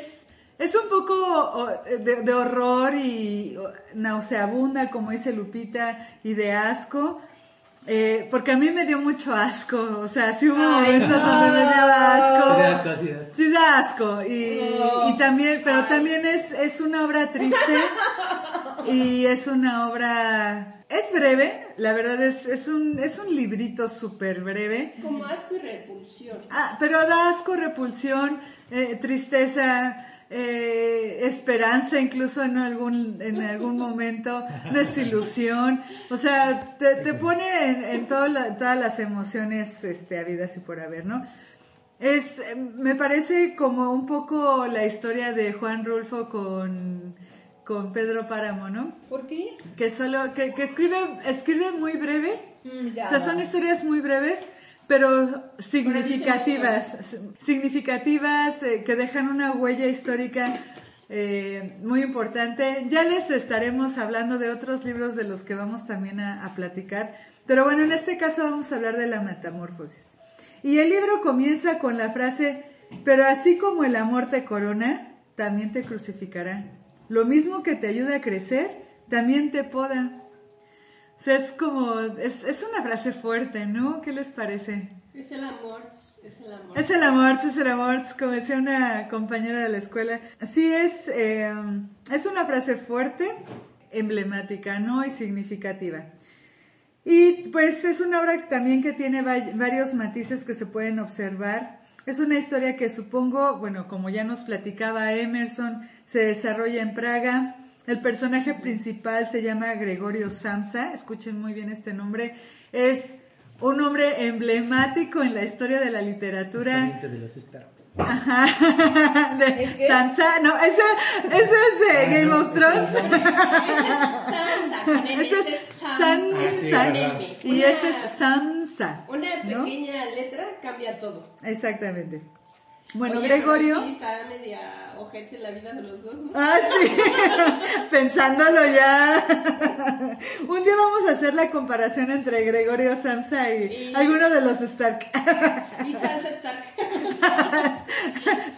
es un poco de, de horror y nauseabunda, como dice Lupita, y de asco. eh, porque a mí me dio mucho asco. O sea, sí hubo momentos donde me dio asco. Sí, da asco, sí, da asco. Sí da asco. Y, y también, pero también es, es una obra triste. <laughs> y es una obra... Es breve, la verdad es, es un, es un librito súper breve. Como asco y repulsión. Ah, pero da asco, repulsión, eh, tristeza, eh, esperanza, incluso en algún, en algún <laughs> momento, desilusión. O sea, te, te pone en, en todo la- todas las emociones este, habidas y por haber, ¿no? Es, me parece como un poco la historia de Juan Rulfo con, con Pedro Páramo, ¿no? ¿Por qué? Que solo, que, que escribe, escribe muy breve, Mm, ya. o sea, son historias muy breves, pero significativas, significativas, eh, que dejan una huella histórica eh, muy importante. Ya les estaremos hablando de otros libros de los que vamos también a, a platicar, pero bueno, en este caso vamos a hablar de la metamorfosis. Y el libro comienza con la frase, pero así como el amor te corona, también te crucificará. Lo mismo que te ayuda a crecer, también te poda. O sea, es como, es, es una frase fuerte, ¿no? ¿Qué les parece? Es el amor, es el amor. Es el amor, es el amor, como decía una compañera de la escuela. Sí, es, eh, es una frase fuerte, emblemática, ¿no? Y significativa. Y pues es una obra también que tiene va- varios matices que se pueden observar. Es una historia que supongo, bueno, como ya nos platicaba Emerson, se desarrolla en Praga. El personaje principal se llama Gregorio Samsa, escuchen muy bien este nombre. Es un hombre emblemático en la historia de la literatura. De los Star Wars. Ajá, <laughs> de Sansa, no, ese, ese es de Ah, Game no, of Thrones. Ese es Sansa, <laughs> Ese es es Sansa. Sansa. Ah, sí, y este es Samsa. Una ¿no? pequeña letra cambia todo. Exactamente. Bueno, Oye, Gregorio. Sí, está media ojete la vida de los dos, ¿no? Ah, sí. <laughs> Pensándolo ya. <laughs> Un día vamos a hacer la comparación entre Gregorio Samsa y Y- alguno de los Stark. Y Sansa Stark. <laughs>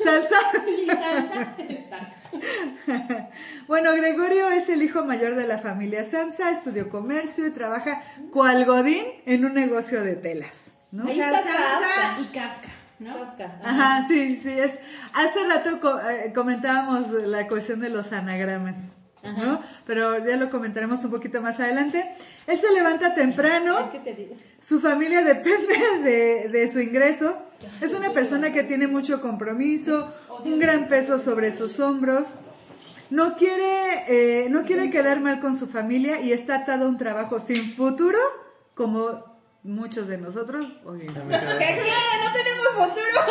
Salsa. Y Sansa Stark. Bueno, Gregorio es el hijo mayor de la familia Samsa, estudió comercio y trabaja cual godín en un negocio de telas. ¿no? Ahí está Sansa y Kafka, ¿no? Kafka, ajá. Ajá, sí, sí, es. Hace rato co- eh, comentábamos la cuestión de los anagramas, ¿no? Pero ya lo comentaremos un poquito más adelante. Él se levanta temprano, ¿Qué te digo? su familia <laughs> depende de, de su ingreso. Es una persona que tiene mucho compromiso, un gran peso sobre sus hombros. No quiere, eh, no quiere quedar mal con su familia y está atado a un trabajo sin futuro, como muchos de nosotros. Oye, quedé- ¿Qué? No tenemos futuro.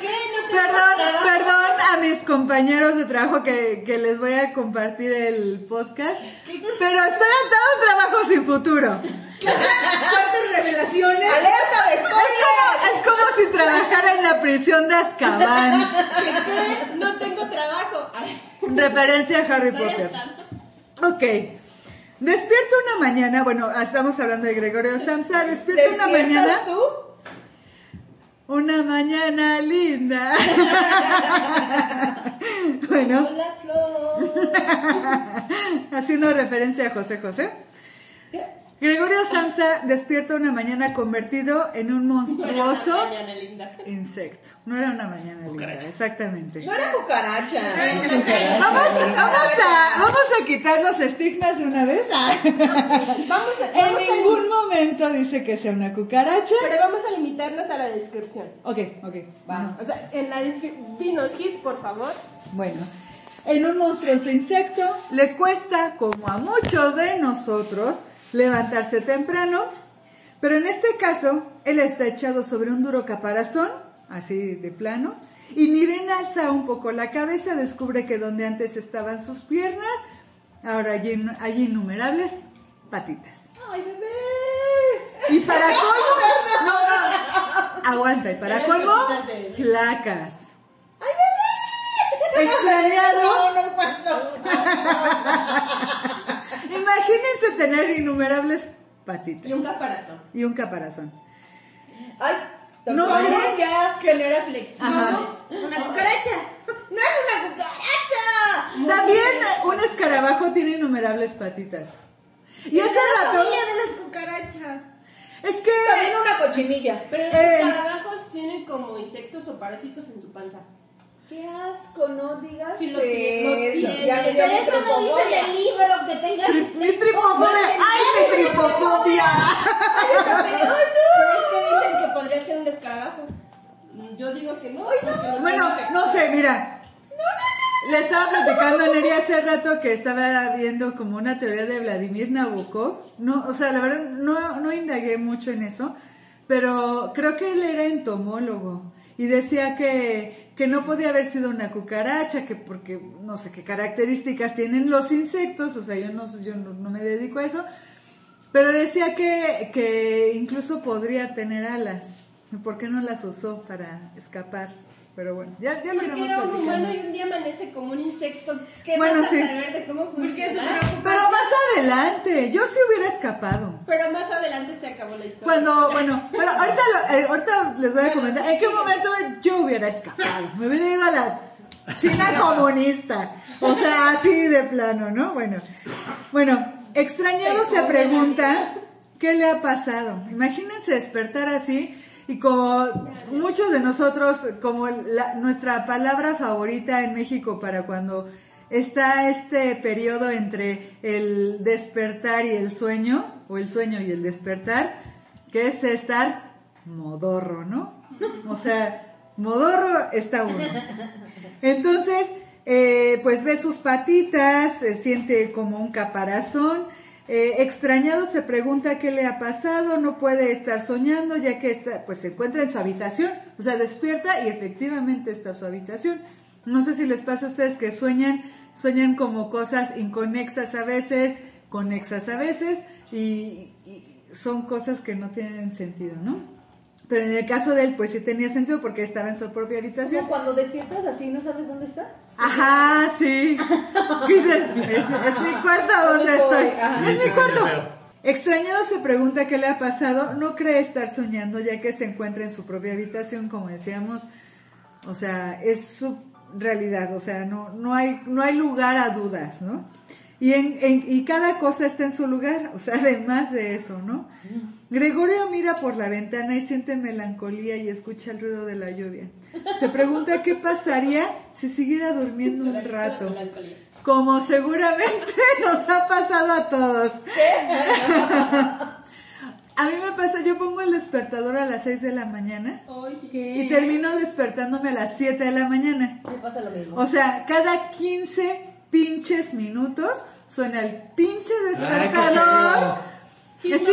¿Qué? No tenemos Perdón, trabajo. perdón a mis compañeros de trabajo que, que les voy a compartir el podcast, pero estoy atado a un trabajo sin futuro. Fuertes revelaciones. ¡Alerta de Es como, es como si trabajara en la prisión de Azkaban. ¿Qué, qué? No tengo trabajo. Referencia a Harry Potter. Ok. Despierta una mañana, bueno, estamos hablando de Gregorio Samsa, despierta una mañana. tú? Una mañana linda. <laughs> bueno, Hola, Flor. <laughs> haciendo referencia a José José. Gregorio Samsa despierta una mañana convertido en un monstruoso Mañana linda. insecto. No era una mañana linda, exactamente. No era cucaracha. Vamos, vamos a, vamos a quitar los estigmas de una vez. Vamos a, En vamos a ningún momento dice que sea una cucaracha. Pero vamos a limitarnos a la descripción. Ok, ok, va. O sea, en la descripción, dinos Gis, por favor. Bueno, en un monstruoso insecto le cuesta, como a muchos de nosotros, levantarse temprano, pero en este caso, él está echado sobre un duro caparazón, así de plano, y ni bien alza un poco la cabeza, descubre que donde antes estaban sus piernas, ahora hay, hay innumerables patitas. Ay, bebé. Y para <laughs> colmo, no, no, aguanta, y para colmo, flacas. <laughs> Extrañado. No, no. <laughs> Imagínense tener innumerables patitas Y un caparazón. y un caparazón. Ay, No, no, pero- ya genera flexión. Ajá. Una cucaracha. No es una cucaracha. También un escarabajo tiene innumerables patitas. Y hace rato, familia de las cucarachas. es que, También una cochinilla. Pero los Eh. escarabajos tienen como insectos o parásitos en su panza. Qué asco, no digas Si lo tiene- los eso. tiene. Ya me dio Pero eso no dice el libro que tengas. mi <laughs> tripofobia, ¡ay, mi tripofobia! Pero es que dicen que podría ser un escarabajo. Mm, Yo digo que no. Bueno, no sé, mira. Le estaba platicando a Neri hace rato que estaba viendo como una teoría de Vladimir Nabokov. No, o sea, la verdad no, no indagué mucho en eso, pero creo que él era entomólogo y decía que, que no podía haber sido una cucaracha, que porque no sé qué características tienen los insectos, o sea, yo no, yo no, me dedico a eso, pero decía que, que incluso podría tener alas. ¿Por qué no las usó para escapar? Pero bueno, ya, ya lo Porque era un humano y un día amanece como un insecto. ¿Qué Bueno, vas a sí. saber de cómo funciona? Pero más adelante, yo sí hubiera escapado. Pero más adelante se acabó la historia. Cuando, bueno, bueno, ahorita, lo- eh, ahorita les voy a comentar en qué momento yo hubiera escapado. Me hubiera ido a la China comunista. O sea, así de plano, ¿no? Bueno, bueno, extrañado se pregunta qué le ha pasado. Imagínense despertar así y como muchos de nosotros, como la- nuestra palabra favorita en México para cuando está este periodo entre el despertar y el sueño, o el sueño y el despertar, que es estar modorro, ¿no? O sea, modorro está uno. Entonces, eh, pues ve sus patitas, se siente como un caparazón, eh, extrañado se pregunta qué le ha pasado, no puede estar soñando ya que está, pues se encuentra en su habitación, o sea, despierta y efectivamente está su habitación. No sé si les pasa a ustedes que sueñan, sueñan como cosas inconexas a veces, conexas a veces y, y son cosas que no tienen sentido, ¿no? Pero en el caso de él, pues sí tenía sentido porque estaba en su propia Como habitación. cuando despiertas así, ¿no sabes dónde estás? Ajá, sí. <laughs> Dices, ¿es, es mi cuarto o dónde ¿Dónde estoy? Ajá. Es mi cuarto. Extrañado se pregunta qué le ha pasado. No cree estar soñando ya que se encuentra en su propia habitación, como decíamos. O sea, es su realidad. O sea, no, no hay, no hay lugar a dudas, ¿no? Y, en, en- y cada cosa está en su lugar. O sea, además de eso, ¿no? Gregorio mira por la ventana y siente melancolía y escucha el ruido de la lluvia. Se pregunta qué pasaría si siguiera durmiendo un rato. Como seguramente <laughs> nos ha pasado a todos. <laughs> A mí me pasa, yo pongo el despertador a las 6 de la mañana y termino despertándome a las 7 de la mañana. Me pasa lo mismo. O sea, cada 15 pinches minutos suena el pinche despertador. Eh, Sí,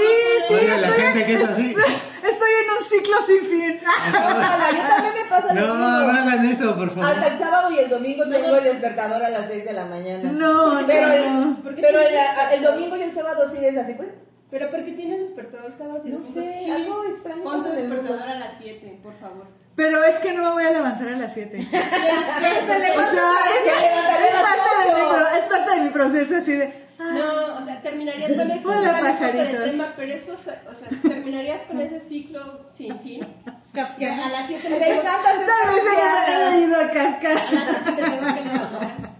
sí, Oiga, la estoy, gente que es así. estoy en un ciclo sin fin. <laughs> Ojalá, <laughs> yo también me pasa No, no hagan eso, por Hasta favor. el sábado y el domingo tengo el despertador a las 6 de la mañana. No, pero no. el, pero el, el domingo y el sábado sí es así, pues. Pero ¿por qué tienes despertador sábado y No domingo? sé, Sí, algo extraño Pon en el despertador a las 7, por favor. Pero es que no me voy a levantar a las 7. <laughs> Te O sea, es, es parte de mi, es parte de mi proceso así de... ah, No, o sea, terminarías con <laughs> esto, Hola, del tema, pero eso, o sea, terminarías con ese ciclo sin fin. Que a las 7 me Me tengo, he ido a las 7 te tengo que levantar.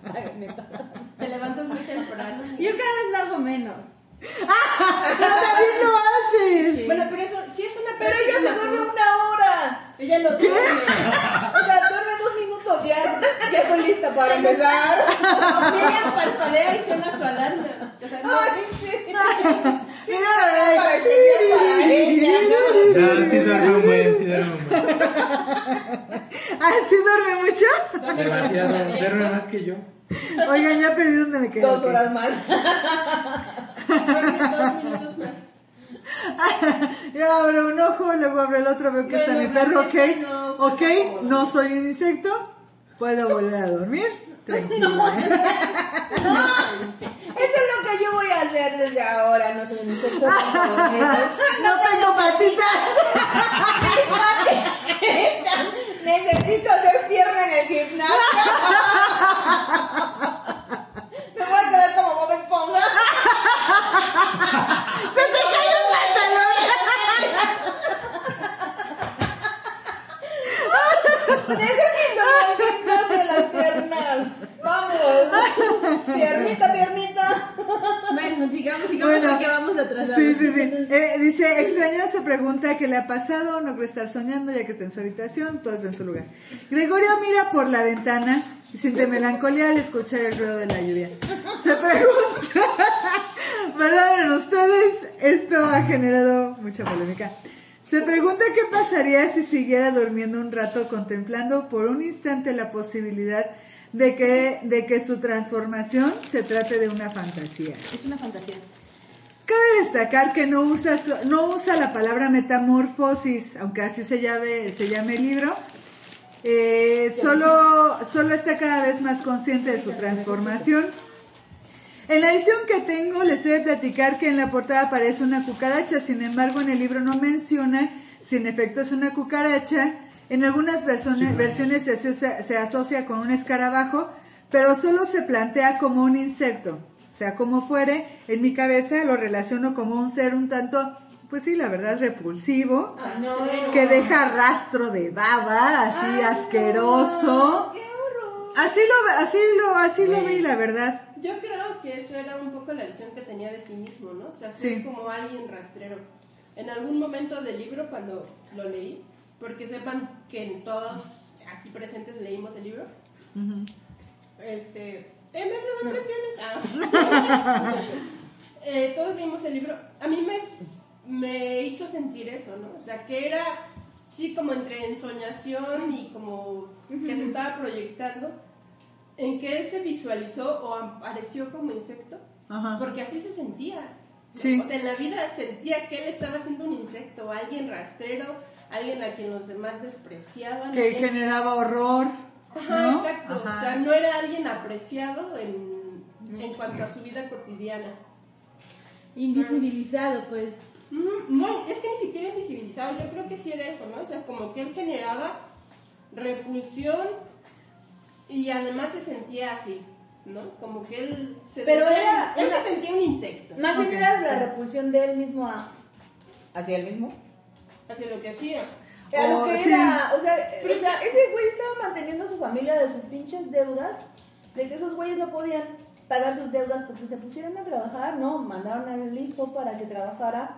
Te levantas muy temprano. Yo cada vez lo hago menos. <laughs> También lo haces. Bueno, pero eso sí es una Pero ella se duerme una hora. Ella no duerme. O sea, duerme dos minutos. Ya, ya estoy lista para empezar. Ella parpadea y suena su alarma. O sea, no, Mira, Para que sea para ella, ¿no? No, sí duerme un buen, sí duerme un buen. <laughs> ¿Ah, sí duerme mucho? Demasiado, duerme más que yo. Oigan, ya perdí donde me quedé. Dos horas más. <laughs> duerme dos minutos más. <laughs> Ya abro un ojo, luego abro el otro, veo que está mi perro, ok. no, Ok, no. no soy un insecto, puedo volver a dormir. Tranquilo. <laughs> Eso es lo que yo voy a hacer desde ahora. No soy un insecto. no soy un <laughs> insecto. No tengo patitas. Necesito hacer pierna en el gimnasio. Me voy a quedar como Bob Esponja. ¡Se te cayó el pantalón! El gimnasio las piernas. Vamos. Piernita, piernita. Bueno, digamos, digamos Bueno, que vamos atrasados. Sí, sí, sí. Eh, dice, extrañado se pregunta qué le ha pasado, no cree estar soñando ya que está en su habitación, todo está en su lugar. Gregorio mira por la ventana y siente melancolía al escuchar el ruido de la lluvia. Se pregunta, <laughs> perdonen ustedes, esto ha generado mucha polémica. Se pregunta qué pasaría si siguiera durmiendo un rato contemplando por un instante la posibilidad de que, de que su transformación se trate de una fantasía. Es una fantasía. Cabe destacar que no usa, no usa la palabra metamorfosis, aunque así se llame, se llame el libro. Eh, solo, solo está cada vez más consciente de su transformación. En la edición que tengo les he de platicar que en la portada aparece una cucaracha, sin embargo en el libro no menciona si en efecto es una cucaracha. En algunas versiones, versiones se, asocia, se asocia con un escarabajo, pero solo se plantea como un insecto. O sea, como fuere, en mi cabeza lo relaciono como un ser un tanto, pues sí, la verdad, repulsivo, que deja rastro de baba, así asqueroso. Así lo, así lo, así lo vi, la verdad. Yo creo que eso era un poco la visión que tenía de sí mismo, ¿no? O sea, ser Sí. como alguien rastrero. En algún momento del libro, cuando lo leí, porque sepan que todos aquí presentes leímos el libro, este... ¡Eh, me no impresiones! Ah. <laughs> Eh, todos leímos el libro. A mí me, me hizo sentir eso, ¿no? O sea, que era, sí, como entre ensoñación y como que se estaba proyectando en que él se visualizó o apareció como insecto, Ajá. porque así se sentía. O sea, en la vida sentía que él estaba siendo un insecto, alguien rastrero, alguien a quien los demás despreciaban. Que alguien- generaba horror. Ajá, ¿no? exacto. Ajá. O sea, no era alguien apreciado en, en cuanto a su vida cotidiana. invisibilizado, pues. Mm, No, es que ni siquiera invisibilizado, yo creo que sí era eso, ¿no? O sea, como que él generaba repulsión y además se sentía así, ¿no? Como que él se Pero sentía, era él una- se sentía un insecto, Más bien era la repulsión de él mismo a- hacia él mismo. hacia lo que hacía. Era lo Oh, que sí. era, o sea, o sea, ese güey estaba manteniendo a su familia de sus pinches deudas, de que esos güeyes no podían pagar sus deudas porque se pusieron a trabajar, no, mandaron al hijo para que trabajara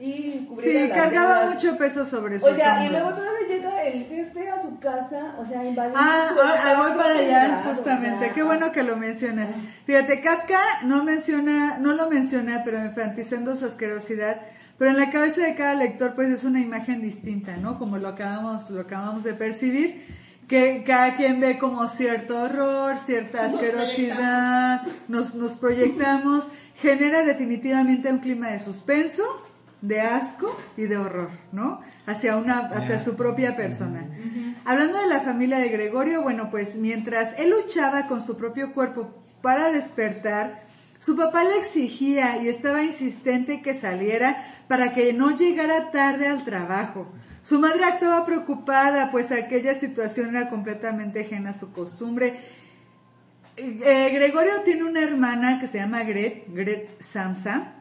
y cubriera Sí, las cargaba deudas. mucho peso sobre sus O sea, y hombros. luego todavía llega el jefe a su casa, o sea, invadiendo Ah, su ah, casa, voy para allá, claro, justamente. o sea, Qué bueno que lo mencionas. Fíjate, Kafka no menciona, no lo menciona, pero enfatizando su asquerosidad. Pero en la cabeza de cada lector, pues es una imagen distinta, ¿no? Como lo acabamos, lo acabamos de percibir. Que cada quien ve como cierto horror, cierta asquerosidad, nos, nos proyectamos, genera definitivamente un clima de suspenso, de asco y de horror, ¿no? Hacia una, hacia su propia persona. Hablando de la familia de Gregorio, bueno, pues mientras él luchaba con su propio cuerpo para despertar, su papá le exigía y estaba insistente que saliera para que no llegara tarde al trabajo. Su madre actuaba preocupada, pues aquella situación era completamente ajena a su costumbre. Eh, Gregorio tiene una hermana que se llama Gret, Gret Samsa.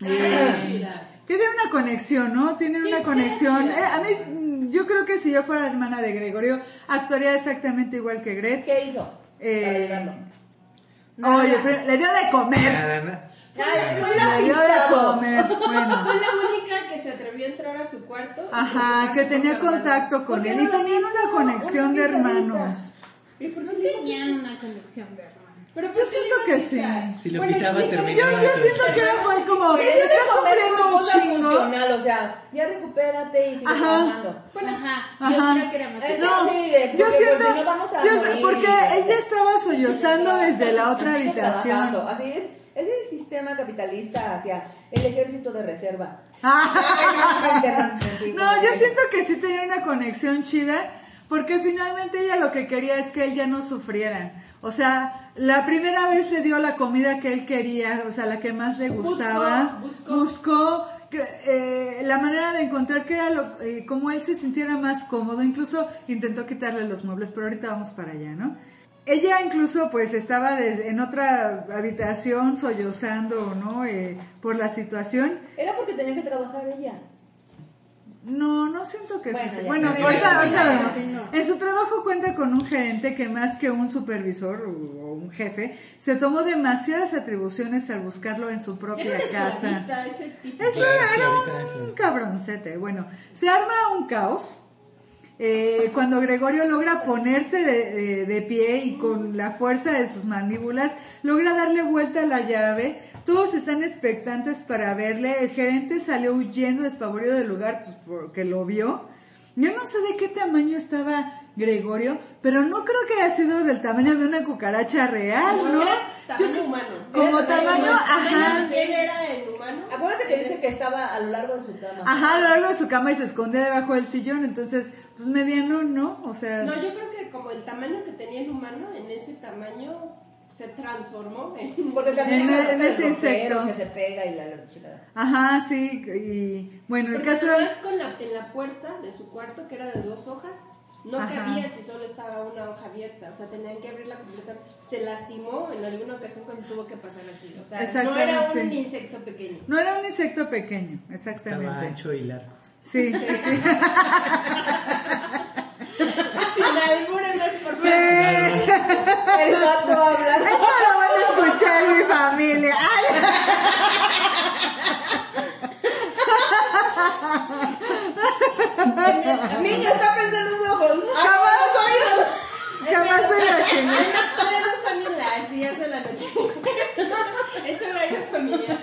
Eh, Chida. Tiene una conexión, ¿no? Tiene una conexión. Eh, a mí, mm, yo creo que si yo fuera hermana de Gregorio, actuaría exactamente igual que Gret. ¿Qué hizo? Eh. Oye, pero le dio de comer. Nada, nada. Fue la Le dio de comer. Bueno. <laughs> Fue la única que se atrevió a entrar a su cuarto. Ajá, que tenía contacto con ¿Por qué él no y tenían una conexión una de hermanos. ¿Y por qué tenían una conexión de hermano. Pero Yo pues siento que sí. Si lo Bueno, pisaba, explícame. Yo, terminaba. yo siento que era muy como, Pero eso de está comer es sufriendo un chingo. funcional, o sea, ya recupérate y sigue Ajá. trabajando. Ajá, Ajá. yo creo que era más. No, de- yo porque, siento, pues, si no vamos a yo sé- porque ella estaba sollozando desde la otra habitación. Así es, es el sistema capitalista hacia el ejército de reserva. <laughs> No, yo siento que sí tenía una conexión chida, porque finalmente ella lo que quería es que él ya no sufriera. O sea, la primera vez le dio la comida que él quería, o sea, la que más le gustaba. buscó. Buscó que, eh, la manera de encontrar que era lo, eh, como él se sintiera más cómodo. Incluso intentó quitarle los muebles, pero ahorita vamos para allá, ¿no? Ella incluso pues estaba en otra habitación sollozando, ¿no? Eh, por la situación. Era porque tenía que trabajar ella. No, no siento que Bueno, sea- ya. Bueno, ahorita. En su trabajo cuenta con un gerente que más que un supervisor o un jefe, se tomó demasiadas atribuciones al buscarlo en su propia casa. esclavista ese tipo. Eso Claro, era un cabroncete. Bueno, se arma un caos. eh, cuando Gregorio logra ponerse de, de- de pie y con la fuerza de sus mandíbulas logra darle vuelta a la llave, todos están expectantes para verle. El gerente salió huyendo despavorido del lugar pues, porque lo vio. Yo no sé de qué tamaño estaba Gregorio, pero no creo que haya sido del tamaño de una cucaracha real, No, ¿no? era tamaño Yo- humano. Como Era tamaño tamaño, humano. ajá. Él era el humano. Acuérdate que dice es- que estaba a lo largo de su cama. Ajá, a lo largo de su cama y se esconde debajo del sillón, entonces, pues mediano, ¿no? O sea, No, yo creo que como el tamaño que tenía el humano, en ese tamaño se transformó en... <laughs> En- en ese insecto. que se pega y la, la chingada. ajá, sí, y bueno, el Porque caso además con la, en la puerta de su cuarto, que era de dos hojas, no Ajá. cabía si solo estaba una hoja abierta. O sea, tenían que abrirla completa. Se lastimó en alguna ocasión cuando tuvo que pasar así. O sea, no era un insecto pequeño. no era un insecto pequeño, Estaba exactamente. ancho y largo. Sí, sí, sí. <laughs> Sin albures, no es por El vato habla. Esto lo van a escuchar mi familia. Ay. Niño, está pensando en sus ojos. Jamás, jamás me imaginé. Todavía no son ni las 10 de la noche. es horario familiar.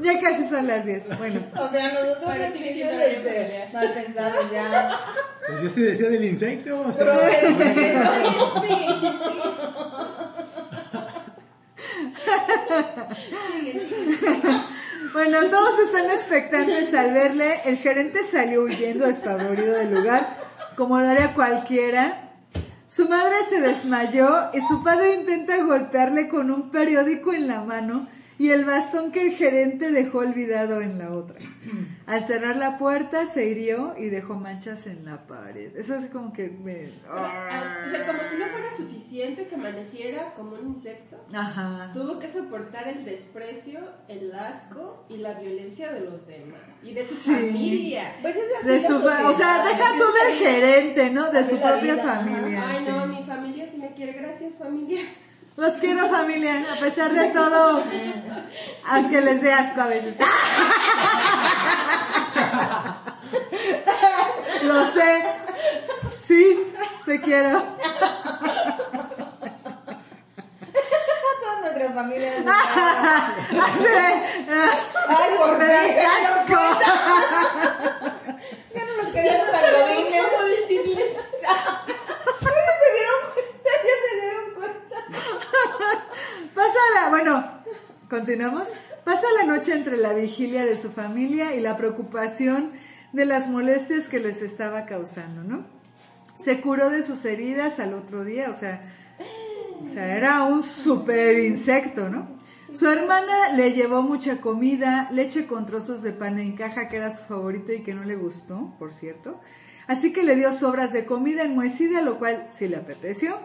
Ya casi son las 10. Bueno, O sea, nosotros siendo siendo este, mal pensados ya. Pues yo sí decía del insecto. O sea, Pero es- <laughs> Bueno, todos están expectantes al verle. El gerente salió huyendo despavorido del lugar, como lo haría cualquiera. Su madre se desmayó y su padre intenta golpearle con un periódico en la mano y el bastón que el gerente dejó olvidado en la otra. Al cerrar la puerta se hirió y dejó manchas en la pared. Eso es como que me... Ah, O sea, como si no fuera suficiente que amaneciera como un insecto. Ajá. Tuvo que soportar el desprecio, el asco y la violencia de los demás y de su Sí. familia. Pues es así De la su, fa- o sea, deja tú del gerente, ¿no? De su propia vida, familia. Ay, no, mi familia sí me quiere. Gracias, familia. Los quiero familia, a pesar de todo, aunque les dé asco a veces. Lo sé. Sí, te quiero. Toda nuestra familia. Ay, por Me das ya nos asco. Ya no nos queríamos saludines. ¿Cómo decirles? ya se dieron cuenta, ya se dieron cuenta. Pasa bueno, continuamos. Pasa la noche entre la vigilia de su familia y la preocupación de las molestias que les estaba causando, ¿no? Se curó de sus heridas al otro día, o sea, o sea, era un super insecto, ¿no? Su hermana le llevó mucha comida, leche con trozos de pan en caja, que era su favorito y que no le gustó, por cierto. Así que le dio sobras de comida enmohecida, lo cual sí le apeteció.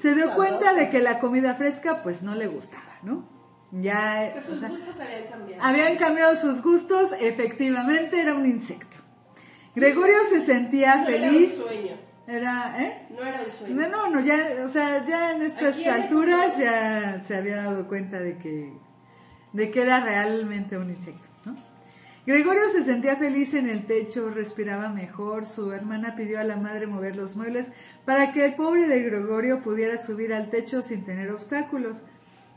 Se dio cuenta de que la comida fresca pues no le gustaba, ¿no? Ya, O sea, o sus sea, gustos habían cambiado. habían cambiado sus gustos, efectivamente era un insecto. Gregorio se sentía no feliz. Era un sueño. Era, ¿eh? No era un sueño. No, no, no, ya, o sea, ya en estas alturas ya se había dado cuenta de que, de que era realmente un insecto, ¿no? Gregorio se sentía feliz en el techo, respiraba mejor, su hermana pidió a la madre mover los muebles para que el pobre de Gregorio pudiera subir al techo sin tener obstáculos.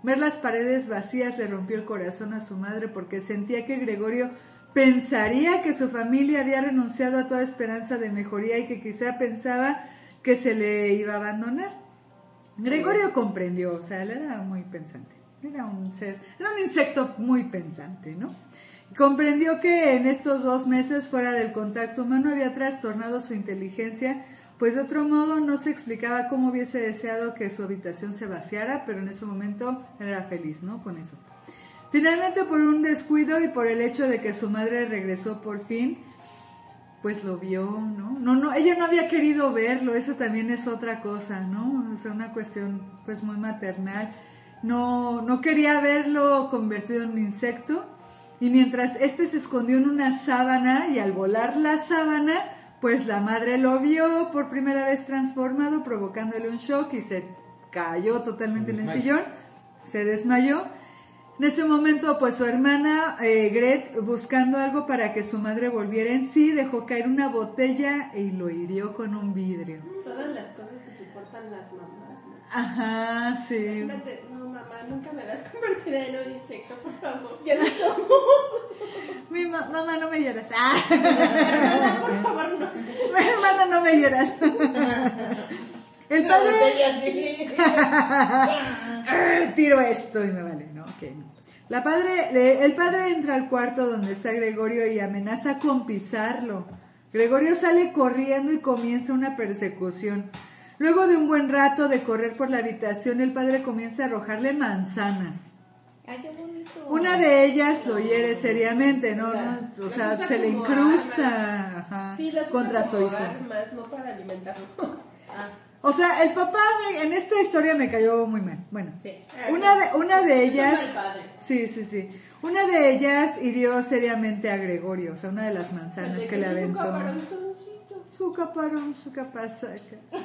Ver las paredes vacías le rompió el corazón a su madre porque sentía que Gregorio pensaría que su familia había renunciado a toda esperanza de mejoría y que quizá pensaba que se le iba a abandonar. Gregorio comprendió, o sea, él era muy pensante, era un ser, era un insecto muy pensante, ¿no? Comprendió que en estos dos meses fuera del contacto humano había trastornado su inteligencia, pues de otro modo no se explicaba cómo hubiese deseado que su habitación se vaciara, pero en ese momento era feliz, ¿no? Con eso. Finalmente, por un descuido y por el hecho de que su madre regresó por fin, pues lo vio, ¿no? No, no, ella no había querido verlo, eso también es otra cosa, ¿no? O sea, una cuestión pues muy maternal. No, no quería verlo convertido en un insecto y mientras este se escondió en una sábana y al volar la sábana, pues la madre lo vio por primera vez transformado, provocándole un shock y se cayó totalmente Se en el desmayó. sillón, se desmayó. En ese momento, pues su hermana eh, Gret, buscando algo para que su madre volviera en sí, dejó caer una botella y lo hirió con un vidrio. Todas las cosas que soportan las mamás. ¿No? Ajá, sí. Imagínate, no mamá, nunca me vas <laughs> convertida en un insecto, por favor. Ya no somos. Mi ma- mamá, no me lloras. Ah. Hermana, por favor, no. Mi hermana, no me lloras. El padre... "Ah, <laughs> tiro esto y me vale, ¿no? Ok, no. La padre, el padre entra al cuarto donde está Gregorio y amenaza con pisarlo. Gregorio sale corriendo y comienza una persecución. Luego de un buen rato de correr por la habitación, el padre comienza a arrojarle manzanas. Ay, qué bonito. Una de ellas lo hiere seriamente, ¿no? ¿no? O sea, se le incrusta ajá, Sí, las contra su hijo. armas, no para alimentarlo. <laughs> O sea, el papá me- en esta historia me cayó muy mal. Bueno, Sí. una de, una de ellas, sí, sí, sí, una de ellas hirió seriamente a Gregorio, o sea, una de las manzanas que le aventó. Su caparón, su capazaca. <laughs>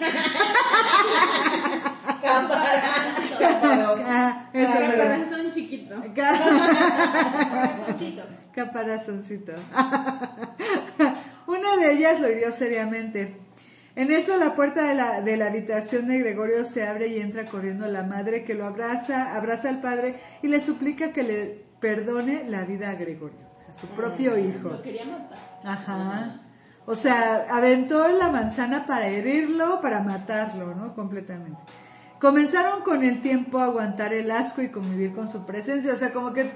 Ah. Corazón chiquito. Caparonzoncito. Caparazoncito. <laughs> Una de ellas lo hirió seriamente. En eso la puerta de la, de la habitación de Gregorio se abre y entra corriendo la madre que lo abraza, abraza al padre y le suplica que le perdone la vida a Gregorio, sea, su propio hijo. Lo quería matar. Ajá. O sea, aventó la manzana para herirlo, para matarlo, ¿no? Completamente. Comenzaron con el tiempo a aguantar el asco y convivir con su presencia, o sea, como que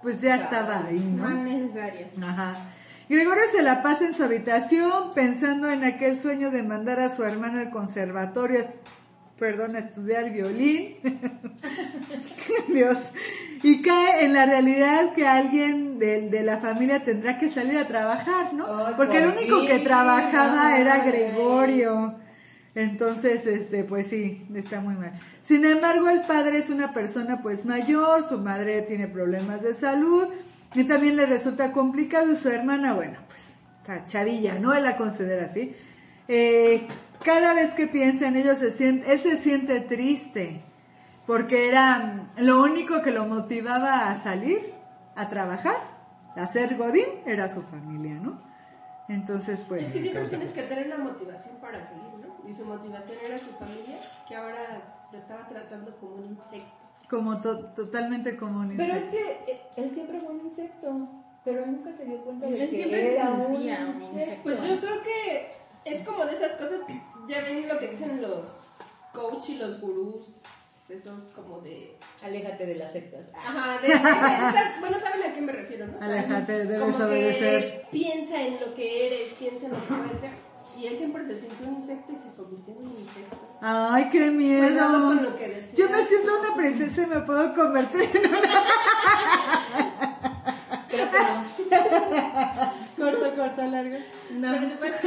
pues ya estaba ahí, ¿no? Más necesario. Ajá. Gregorio se la pasa en su habitación pensando en aquel sueño de mandar a su hermana al conservatorio. perdón, a estudiar violín. <laughs> Dios. Y cae en la realidad que alguien de, de la familia tendrá que salir a trabajar, ¿no? Porque el único que trabajaba era. Gregorio. Entonces, este, pues sí, está muy mal. Sin embargo, el padre es una persona pues mayor, su madre tiene problemas de salud y también le resulta complicado y su hermana, bueno, pues, está chavilla, ¿no? Él la considera así. Eh, cada vez que piensa en siente, él se siente triste porque era lo único que lo motivaba a salir, a trabajar, a ser Godín, era su familia, ¿no? Entonces, pues... Es que siempre tienes que tener una motivación para seguir, ¿no? Y su motivación era su familia, que ahora lo estaba tratando como un insecto. Como to- totalmente comunista. Pero es que eh, él siempre fue un insecto, pero él nunca se dio cuenta de Él que siempre era un insecto. Pues yo creo que es como de esas cosas, ya ven lo que dicen los coach y los gurús, esos como de... Aléjate de las sectas. Ajá, de, de- esas- bueno, saben a qué me refiero, ¿no? Aléjate, debes como que obedecer. piensa en lo que eres, piensa en lo que puedes ser. Y él siempre se sintió un insecto y se convirtió en un insecto. Ay, qué miedo. con lo que decías. Yo me siento una princesa y me puedo convertir en una... Creo que no. Corto, corto, largo. No, pero te puedes-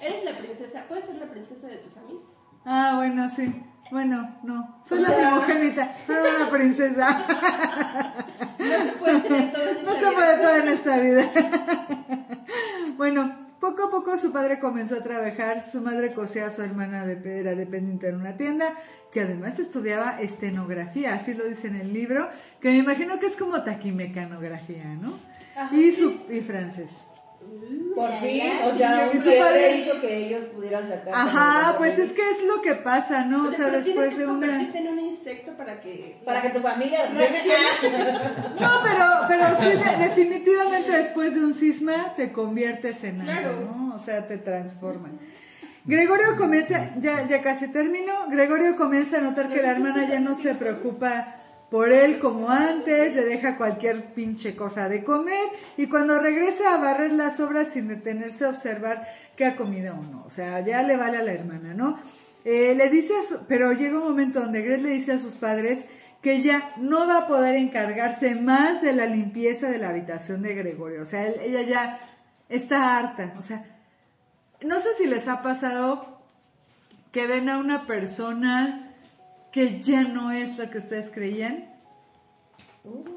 Eres la princesa, puedes ser la princesa de tu familia. Ah, bueno, sí. Bueno, no. Soy la primogénita, soy una princesa. No se puede tener todo en No esta se vida. puede todo en esta vida. Bueno, poco a poco su padre comenzó a trabajar, su madre cosía a su hermana de era dependiente en una tienda, que además estudiaba estenografía, así lo dice en el libro, que me imagino que es como taquimecanografía, ¿no? Ajá, y su y francés. Por fin, o sea, un su padre- hizo que ellos pudieran sacar. Ajá, pues es que es lo que pasa, ¿no? O O sea, pero después que de una... en un insecto para que... Para que tu familia. <laughs> No, pero, pero sí, <laughs> de- definitivamente después de un cisma te conviertes en algo, Claro. ¿no? O sea, te transforman. Gregorio comienza, ya, ya casi terminó, Gregorio comienza a notar que la hermana ya no se preocupa por él como antes, le deja cualquier pinche cosa de comer y cuando regresa a barrer las obras sin detenerse a observar qué ha comido o no, o sea, ya le vale a la hermana, ¿no? Eh, le dice, a su- pero llega un momento donde Gret le dice a sus padres que ella no va a poder encargarse más de la limpieza de la habitación de Gregorio, o sea, ella ya está harta, o sea, no sé si les ha pasado que ven a una persona que ya no es lo que ustedes creían.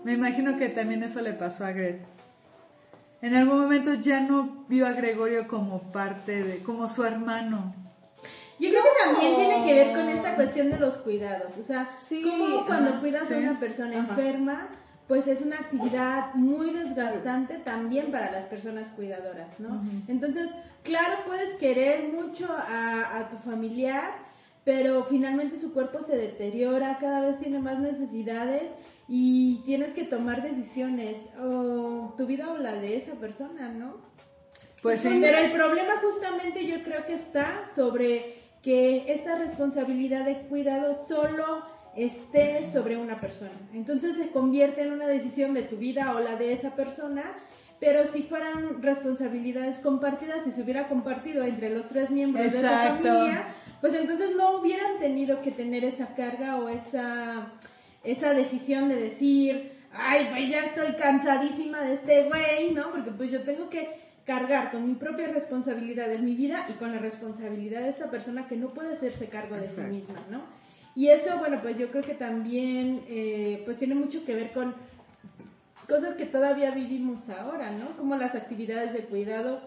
Me imagino que también eso le pasó a Gret. En algún momento ya no vio a Gregorio como parte de, como su hermano. Yo creo que también tiene que ver con esta cuestión de los cuidados. O sea, Sí, como cuando ajá, cuidas sí, a una persona ajá. enferma, pues es una actividad muy desgastante también para las personas cuidadoras, ¿no? Entonces, claro, puedes querer mucho a, a tu familiar, pero finalmente su cuerpo se deteriora, cada vez tiene más necesidades y tienes que tomar decisiones, o tu vida o la de esa persona, ¿no? Pues sí. Pero el problema justamente yo creo que está sobre que esta responsabilidad de cuidado solo esté sobre una persona. Entonces se convierte en una decisión de tu vida o la de esa persona, pero si fueran responsabilidades compartidas, si se hubiera compartido entre los tres miembros de la familia, pues entonces no hubieran tenido que tener esa carga o esa, esa decisión de decir, ay, pues ya estoy cansadísima de este güey, ¿no? Porque pues yo tengo que cargar con mi propia responsabilidad de mi vida y con la responsabilidad de esta persona que no puede hacerse cargo de sí misma, ¿no? Y eso, bueno, pues yo creo que también, eh, pues tiene mucho que ver con cosas que todavía vivimos ahora, ¿no? Como las actividades de cuidado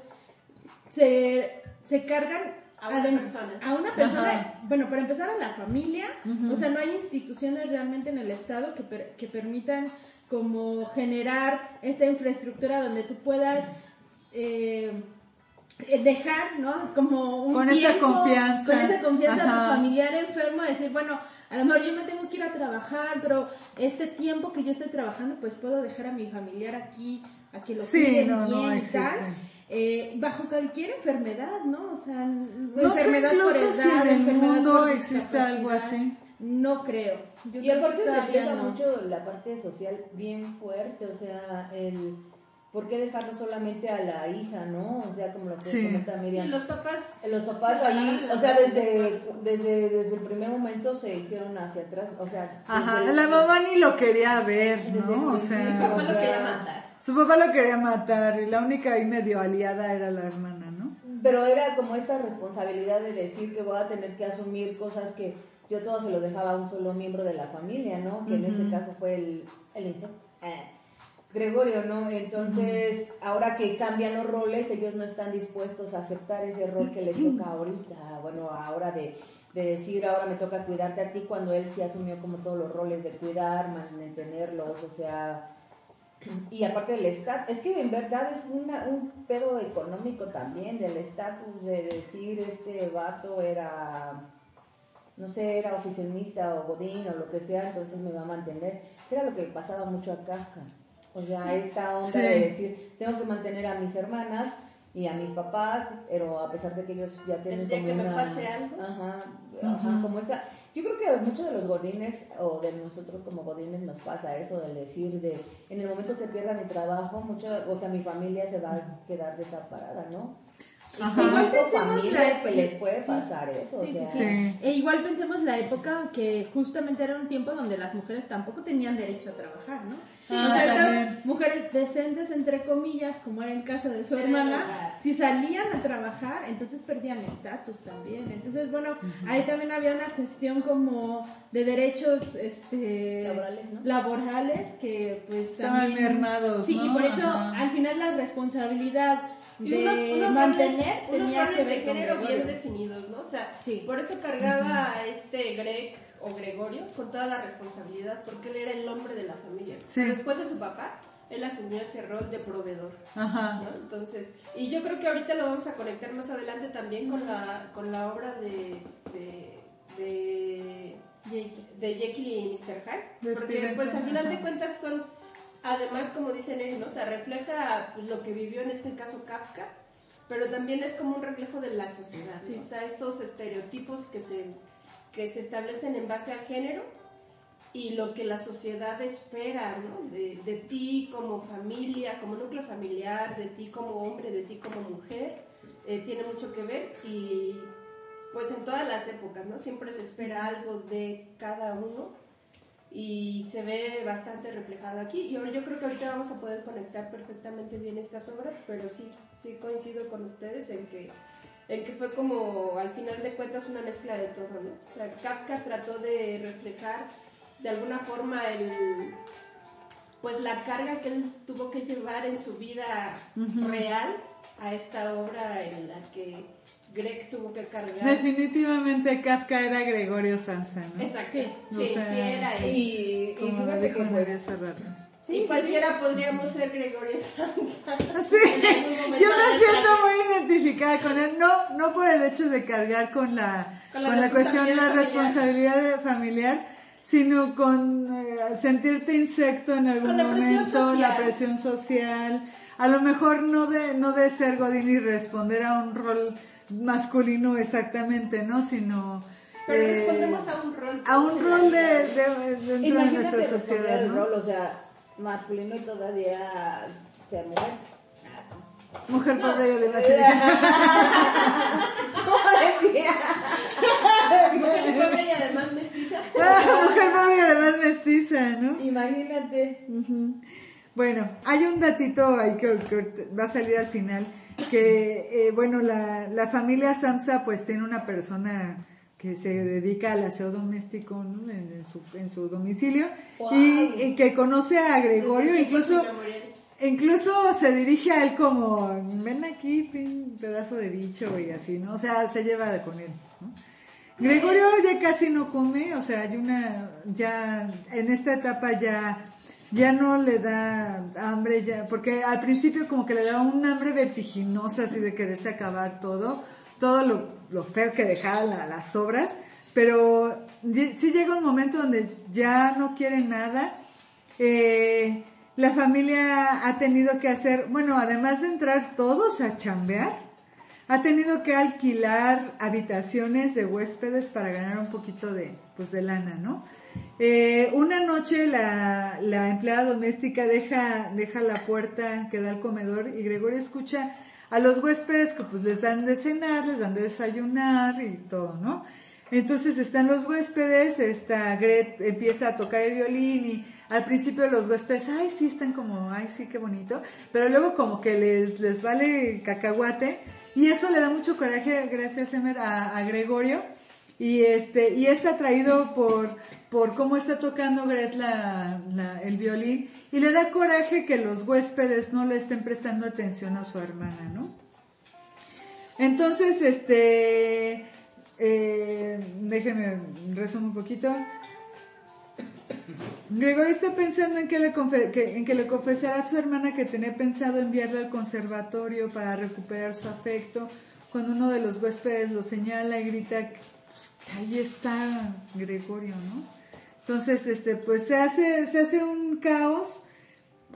se, se cargan A una persona. a una persona, Ajá. bueno, para empezar a la familia, o sea, no hay instituciones realmente en el Estado que, per- que permitan como generar esta infraestructura donde tú puedas eh, dejar, ¿no? Como un Con esa confianza. con esa confianza a tu familiar enfermo, decir, bueno, a lo mejor yo me tengo que ir a trabajar, pero este tiempo que yo estoy trabajando, pues puedo dejar a mi familiar aquí, a que lo Sí, cuiden no, no bien y existe. tal. Eh, bajo cualquier enfermedad, ¿no? O sea, No sé enfermedad por incluso si edad, en el mundo existe algo así. No creo. Yo Y creo aparte despierta no. mucho la parte social bien fuerte, o sea, el ¿por qué dejarlo solamente a la hija, no? O sea, como lo que Sí. comenta Sí, Miriam. los papás. Los papás ahí, o sea, desde, desde, desde el primer momento se hicieron hacia atrás, o sea... Ajá, la mamá ni lo quería ver, ¿no? el O sea, papá o lo quería matar. Su papá lo quería matar y la única ahí medio aliada era la hermana, ¿no? Pero era como esta responsabilidad de decir que voy a tener que asumir cosas que yo todo se lo dejaba a un solo miembro de la familia, ¿no? Que en este caso fue el, el insecto. Eh, Gregorio, ¿no? Entonces, ahora que cambian los roles, ellos no están dispuestos a aceptar ese rol que les toca ahorita. Bueno, ahora de, de decir, ahora me toca cuidarte a ti, cuando él sí asumió como todos los roles de cuidar, mantenerlos, o sea, y aparte del estatus, es que en verdad es una, un pedo económico también del estatus de decir este vato era, no sé, era oficinista o godín o lo que sea, entonces me va a mantener. Era lo que pasaba mucho a Kafka. O sea, esta onda Sí. de decir, tengo que mantener a mis hermanas y a mis papás, pero a pesar de que ellos ya tienen como que me una... pase algo. Ajá, ajá, como esta... Yo creo que a muchos de los godines o de nosotros como godines nos pasa eso del decir de en el momento que pierda mi trabajo, mucho, o sea, mi familia se va a quedar desamparada, ¿no? Y Ajá. Igual pensemos familias la- que les puede sí. pasar eso, Sí, o sea, sí, Sí. E igual pensemos la época que justamente era un tiempo donde las mujeres tampoco tenían derecho a trabajar, ¿no? Sí, o sea, también. estas mujeres decentes, entre comillas, como era el caso de su hermana, si salían a trabajar, entonces perdían estatus también. Entonces, bueno, ahí también había una cuestión como de derechos este, Laborales, ¿no? laborales que pues Estaban también... mermados, Sí, y ¿no? por eso Ajá. al final la responsabilidad Y de unos, unos mantener roles, unos tenía roles que de ver género bien definidos, ¿no? O sea, Sí. por eso cargaba a este Greg o Gregorio con toda la responsabilidad, porque él era el hombre de la familia. Sí. Después de su papá, él asumió ese rol de proveedor. Ajá. ¿no? Entonces, y yo creo que ahorita lo vamos a conectar más adelante también con la, con la obra de, este, de, de Jekyll y Mr. Hyde, De porque pues al final de cuentas son, además como dice Neri, ¿no? o sea, refleja pues, lo que vivió en este caso Kafka, pero también es como un reflejo de la sociedad, ¿no? Sí. o sea, estos estereotipos que se, que se establecen en base al género y lo que la sociedad espera ¿no? de, de ti como familia, como núcleo familiar, de ti como hombre, de ti como mujer, eh, tiene mucho que ver y pues en todas las épocas, ¿no? Siempre se espera algo de cada uno y se ve bastante reflejado aquí. Y ahora yo creo que ahorita vamos a poder conectar perfectamente bien estas obras, pero sí, sí coincido con ustedes en que, en que fue como al final de cuentas una mezcla de todo, ¿no? O sea, Kafka trató de reflejar de alguna forma el pues la carga que él tuvo que llevar en su vida real a esta obra en la que Greg tuvo que cargar. Definitivamente Kafka era Gregorio Samsa, ¿no? Exacto. O Sí, sea, sí era él. y, y Como lo dijo pues, hace rato. y cualquiera podríamos ser Gregorio Samsa. <laughs> Sí, yo me de siento muy identificada con él, no, no por el hecho de cargar con la, Con con la la, cuestión, la responsabilidad de- familiar, sino con eh, sentirte insecto en algún la presión momento, la presión social, a lo mejor no de, no de ser Godín y responder a un rol masculino exactamente, ¿no? Sino Pero eh, respondemos a un rol. a un rol de, dentro de nuestra sociedad, el ¿no? rol, o sea, masculino y todavía ser mujer. Mujer pobre y además ¿Cómo decía? Mujer pobre y además mestiza. <laughs> mujer pobre y además mestiza, ¿no? Imagínate. Bueno, hay un datito ahí que, que va a salir al final, que, eh, bueno, la, la familia Samsa pues tiene una persona que se dedica al aseo doméstico ¿no? en, en su, en su domicilio y, y que conoce a Gregorio, incluso, incluso se dirige a él como, ven aquí, pin, pedazo de bicho y así, ¿no? O sea, se lleva con él, ¿no? Gregorio ya casi no come, o sea, hay una, ya, en esta etapa ya, ya no le da hambre, ya, porque al principio como que le da un hambre vertiginosa, así de quererse acabar todo, todo lo, lo feo que dejaba la- las obras, pero sí llega un momento donde ya no quiere nada, eh, la familia ha tenido que hacer, bueno, además de entrar todos a chambear, ha tenido que alquilar habitaciones de huéspedes para ganar un poquito de, pues, de lana, ¿no? Eh, una noche la, la empleada doméstica deja, deja la puerta que da al comedor y Gregorio escucha a los huéspedes que pues les dan de cenar, les dan de desayunar y todo, ¿no? Entonces están los huéspedes, esta Gret empieza a tocar el violín y al principio los huéspedes, ay sí, están como, ay sí, qué bonito, pero luego como que les, les vale cacahuate y eso le da mucho coraje, gracias Emer, a, a Gregorio y este, y está atraído por, por cómo está tocando Gret la, el violín y le da coraje que los huéspedes no le estén prestando atención a su hermana, ¿no? Entonces, este, eh, déjenme resumo un poquito. Gregorio está pensando en que, le en que le confesará a su hermana que tenía pensado enviarla al conservatorio para recuperar su afecto, cuando uno de los huéspedes lo señala y grita ahí está Gregorio, ¿no? Entonces, este, pues se hace, se hace un caos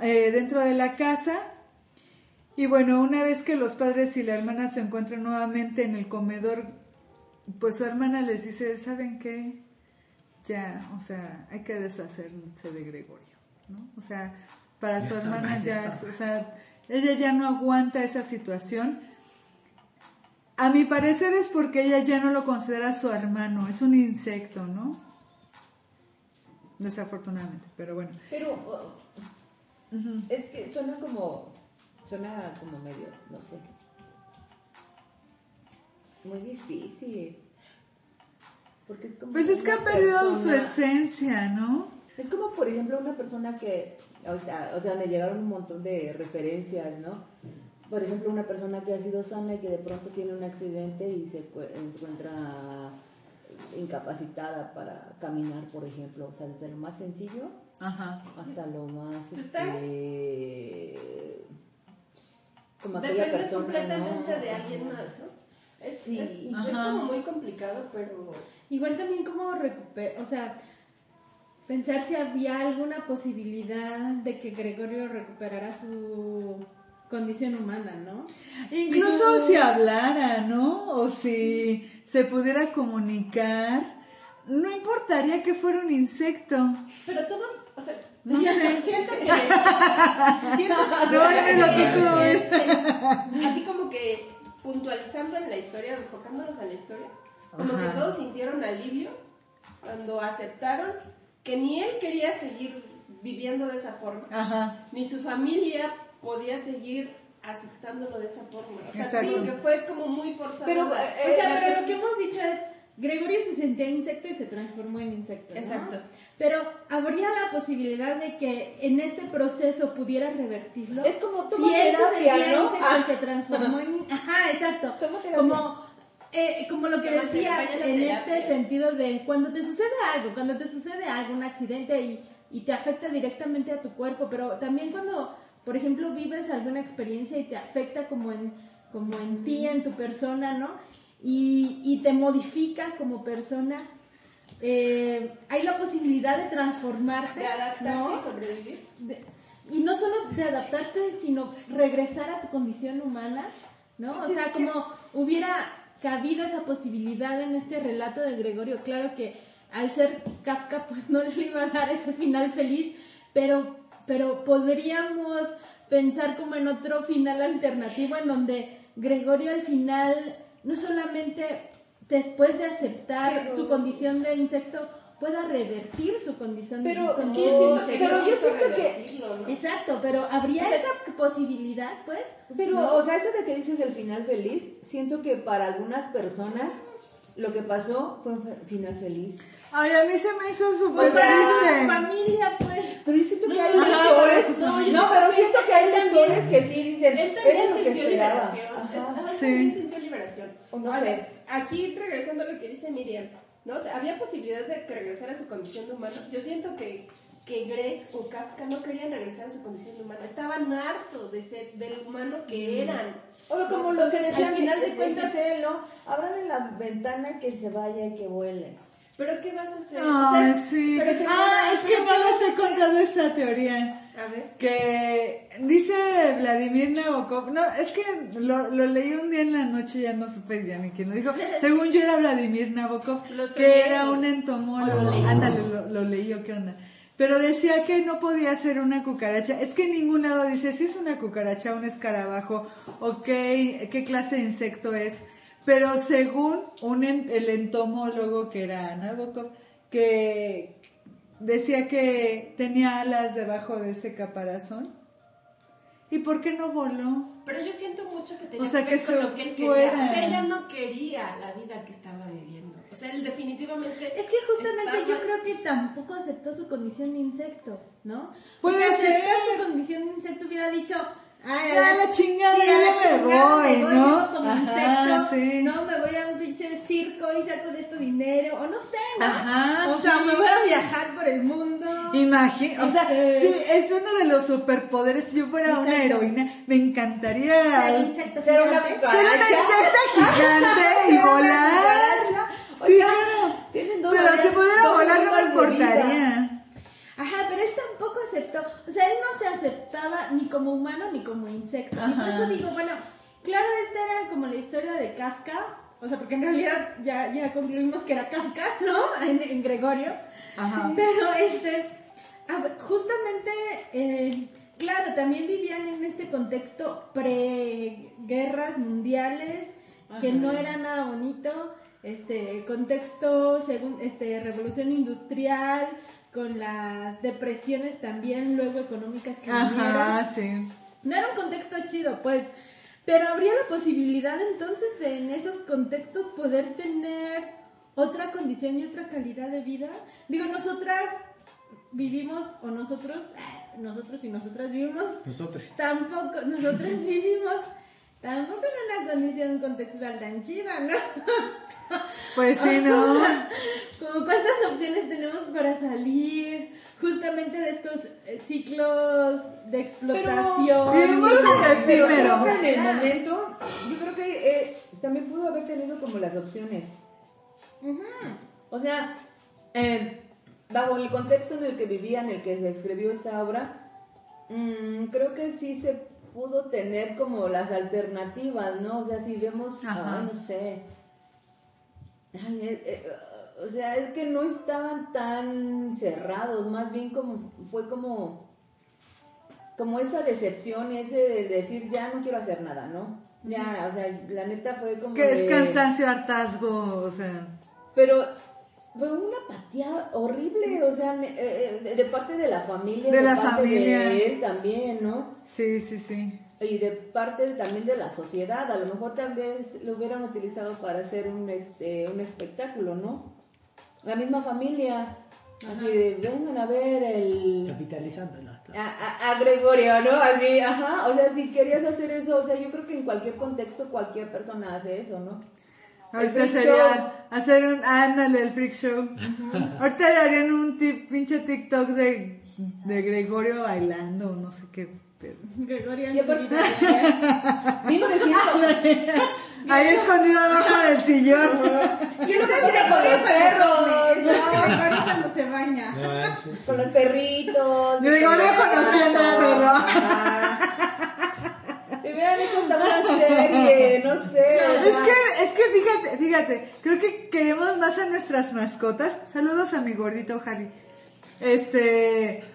eh, dentro de la casa y bueno, una vez que los padres y la hermana se encuentran nuevamente en el comedor, pues su hermana les dice, ¿saben qué? Ya, o sea, hay que deshacerse de Gregorio, ¿no? O sea, para su hermana ya o sea, ella ya no aguanta esa situación. A mi parecer es porque ella ya no lo considera su hermano, es un insecto, ¿no? Desafortunadamente, pero bueno. Pero uh, Ujú. es que suena como, suena como medio, no sé. Muy difícil. Porque es como. Pues es que ha perdido su esencia, ¿no? Es como, por ejemplo, una persona que, ahorita, o sea, me llegaron un montón de referencias, ¿no? Por ejemplo, una persona que ha sido sana y que de pronto tiene un accidente y se cu- encuentra incapacitada para caminar, por ejemplo, o sea, desde lo más sencillo Ajá. hasta lo más, Está- este, como aquella Depende persona, completamente ¿no? de alguien más, ¿no? Es, Sí. es, como muy complicado, pero Igual también como recuperar, o sea, pensar si había alguna posibilidad de que Gregorio recuperara su condición humana, ¿no? Incluso si hablara, ¿no? O si se pudiera comunicar, no importaría que fuera un insecto. Pero todos, o sea, No siento, sé. siento que. <laughs> siento que- No, que- ¿tú cómo ves? Así como que puntualizando en la historia, enfocándonos a la historia, como Ajá. que todos sintieron alivio cuando aceptaron que ni él quería seguir viviendo de esa forma, Ajá. ni su familia podía seguir aceptándolo de esa forma. O sea, Exacto. como que fue como muy forzado. Pero, eh, O sea, la pero lo que hemos dicho es, Gregorio se sentía insecto y se transformó en insecto. ¿no? Exacto. Pero habría la posibilidad de que en este proceso pudiera revertirlo. Es como toma si él se sentía ¿no? insecto y se transformó en... Ajá, exacto. Como, eh, como lo que decía en este sentido de cuando te sucede algo, cuando te sucede algo, un accidente y, y te afecta directamente a tu cuerpo, pero también cuando, por ejemplo, vives alguna experiencia y te afecta como en, como en ti, en tu persona, ¿no? Y, y te modifica como persona, eh, hay la posibilidad de transformarte, de adaptarse ¿no? y sobrevivir. de- y no solo de adaptarte, sino regresar a tu condición humana, ¿no? O Sí, sea, sí, como hubiera cabido esa posibilidad en este relato de Gregorio, claro que al ser Kafka, pues no le iba a dar ese final feliz, pero, pero podríamos pensar como en otro final alternativo en donde Gregorio al final no solamente después de aceptar Pero- su condición de insecto pueda revertir su condición de Pero es como que yo siento insecto. que- pero yo siento que- ¿no? Exacto, pero habría O sea, esa posibilidad, pues. Pero, ¿no? o sea, eso de que dices del final feliz, siento que para algunas personas lo que pasó fue un final feliz. Ay, a mí se me hizo Pues súper para su triste. familia, pues. Pero yo siento que No, hay lectores, pero- no, no, pero que siento él que hay lectores que sí dicen, Él también sintió liberación. Ajá. Él Sí. también sintió liberación. O no A sé. ver, aquí regresando a lo que dice Miriam, ¿no? O sea, había posibilidad de que regresara a su condición de humano. Yo siento que, que Greg o Kafka no querían regresar a su condición de humano. Estaban hartos de ser, del humano que eran. O como lo que decían al final de cuentas, él, ¿no? Abran la ventana que se vaya y que vuele. ¿Pero qué vas a hacer? Ay, O sea, sí. pero Ah, es que pero no ¿qué vas les a contado esta teoría. A ver. que dice Vladimir Nabokov, no, es que lo, lo leí un día en la noche, ya no supe ya ni quién lo dijo, <laughs> según yo era Vladimir Nabokov, Lo que era un ¿O lo entomólogo, leí? ándale, lo, lo leí o qué onda, pero decía que no podía ser una cucaracha, es que en ningún lado dice si es una cucaracha, un escarabajo, o qué, qué clase de insecto es, pero según un, en- el entomólogo que era Nabokov, que decía que tenía alas debajo de ese caparazón. ¿Y por qué no voló? Pero yo siento mucho que tenía O sea, que ver que con lo que él quería. fuera. O sea, él ya no quería la vida que estaba viviendo. O sea, él definitivamente. Es que justamente estaba- yo creo que tampoco aceptó su condición de insecto, ¿no? Puede ser. su condición de insecto hubiera dicho, ay, Ya, la chingada, sí, ya la me chingada voy, me ¿no? yo como Ajá, insecto, sí. no, me voy a un pinche circo y saco de esto dinero, o no sé, ¿no? Ajá, o sea, sí. me voy a viajar por el mundo. Imagina, o sea, Este- sí, es uno de los superpoderes. Si yo fuera una Exacto. heroína, me encantaría Ser insecto Ser una ser una insecta gigante y volar. Sí, claro. Tienen dos Pero si pudiera volar no me importaría. Ajá, pero él tampoco aceptó, o sea, él no se aceptaba ni como humano ni como insecto. Y por eso digo, bueno, claro, esta era como la historia de Kafka, o sea, porque en realidad ya, ya concluimos que era Kafka, ¿no? <laughs> En, en Gregorio. Ajá. Pero este, justamente, eh, claro, también vivían en este contexto pre-guerras mundiales, que no era nada bonito, este contexto según este revolución industrial con las depresiones también luego económicas que vinieron. Ajá, sí. No era un contexto chido, pues, pero habría la posibilidad entonces de en esos contextos poder tener otra condición y otra calidad de vida. Digo, nosotras vivimos, o nosotros, ah, nosotros y nosotras vivimos, Nosotros. tampoco, nosotras <laughs> vivimos tampoco en una condición contextual tan chida, ¿no? Pues sí, ¿no? <laughs> O sea, como cuántas opciones tenemos para salir justamente de estos eh, ciclos de explotación. vivimos en el Pero en el momento, yo creo que eh, también pudo haber tenido como las opciones. O sea, eh, bajo el contexto en el que vivía, en el que se escribió esta obra, mm, creo que sí se pudo tener como las alternativas, ¿no? O sea, si vemos, ay, no sé. Ay, eh, eh, o sea, es que no estaban tan cerrados, más bien como fue como como esa decepción, ese de decir ya no quiero hacer nada, ¿no? Ya, o sea, la neta fue como Que es de- cansancio, hartazgo, o sea. pero fue una apatía horrible, o sea, eh, de, de parte de la familia, De de, la parte familia. de él también, ¿no? Sí, sí, sí. Y de parte también de la sociedad, a lo mejor también lo hubieran utilizado para hacer un este un espectáculo, ¿no? La misma familia, así de vengan a ver el Capitalizándolo. a, a- a Gregorio, ¿no? Así, ajá, o sea, si querías hacer eso, o sea, yo creo que en cualquier contexto cualquier persona hace eso, ¿no? Ahorita sería hacer un, ándale, el freak show. Ahorita le harían un tip, pinche TikTok de, de Gregorio bailando, no sé qué. Pedo. <laughs> Gregorio en Y su aparte- vida. 1900, Ahí escondido abajo del sillón. <laughs> Y luego Mira, con los perros, ¿no? Cuando se baña. No con los perritos. Gregorio conociendo al <laughs> perro. Hubieran hecho una serie, no sé. Es que, es que fíjate, fíjate, creo que queremos más a nuestras mascotas. Saludos a mi gordito Harry. Este. <laughs>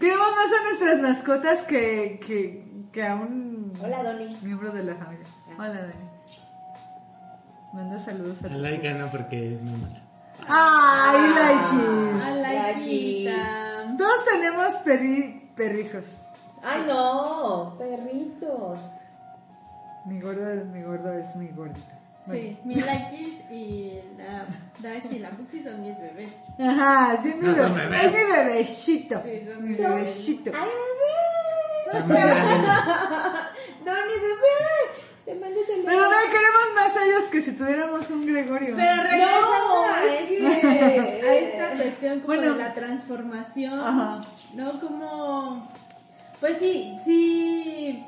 queremos más a nuestras mascotas que, que, que a un Hola, Donny. miembro de la familia. Hola, Dani. Manda saludos a A Laika no porque es muy mala. ¡Ay, A Laikis! la hijita. Todos tenemos perri, perrijos. Ay, no, perritos. Mi gordo, es- mi gordo es mi gordito. Sí, mi Laikis y la Dash y la Puxi son mis bebés. Ajá, sí, mi No son bebé- bebés. Es mi bebecito. Sí, son mi mis bebecito. Ay, bebé. Grande. Donny, <laughs> bebé. Te mando saludos. Pero no, queremos más a ellos que si tuviéramos un Gregorio. Pero No, a, es este- que- <laughs> a esta cuestión como Bueno. de la transformación, Ajá. ¿no? Como, pues sí, sí,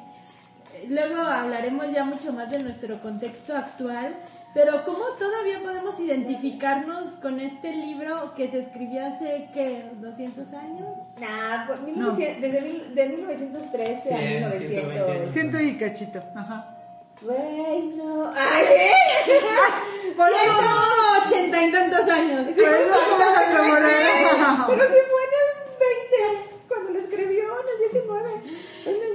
luego hablaremos ya mucho más de nuestro contexto actual, Pero ¿cómo todavía podemos identificarnos con este libro que se escribió hace, ¿qué? ¿200 años? Nah, pues, No. 1900 desde mil- de 1913 a Cien, 1900. Ciento y cachito. Ajá. Güey, no. Ay, Por eso, ochenta y tantos años. Por eso si fue en el 20, cuando lo escribió, en el 19, en el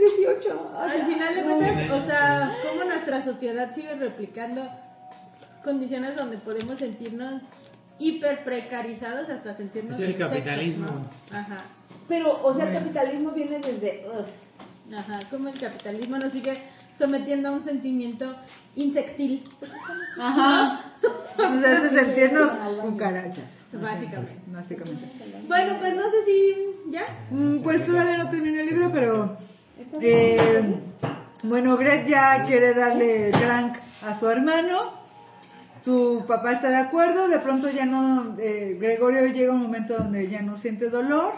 18. o Al final de cuentas, o sea, cómo nuestra sociedad sigue replicando condiciones donde podemos sentirnos hiper precarizados hasta sentirnos Es el capitalismo. ¿no? Ajá. Pero, o sea, el capitalismo viene desde. ugh. Ajá, como el capitalismo nos sigue sometiendo a un sentimiento insectil, Ajá. Nos hace <laughs> sentirnos cucarachas. básicamente. Básicamente. Bueno, pues no sé si ya. Mm, Pues todavía no terminé el libro, pero eh, bueno, Greg ya quiere darle crank a su hermano. Su papá está de acuerdo. De pronto ya no, eh, Gregorio llega un momento donde ya no siente dolor.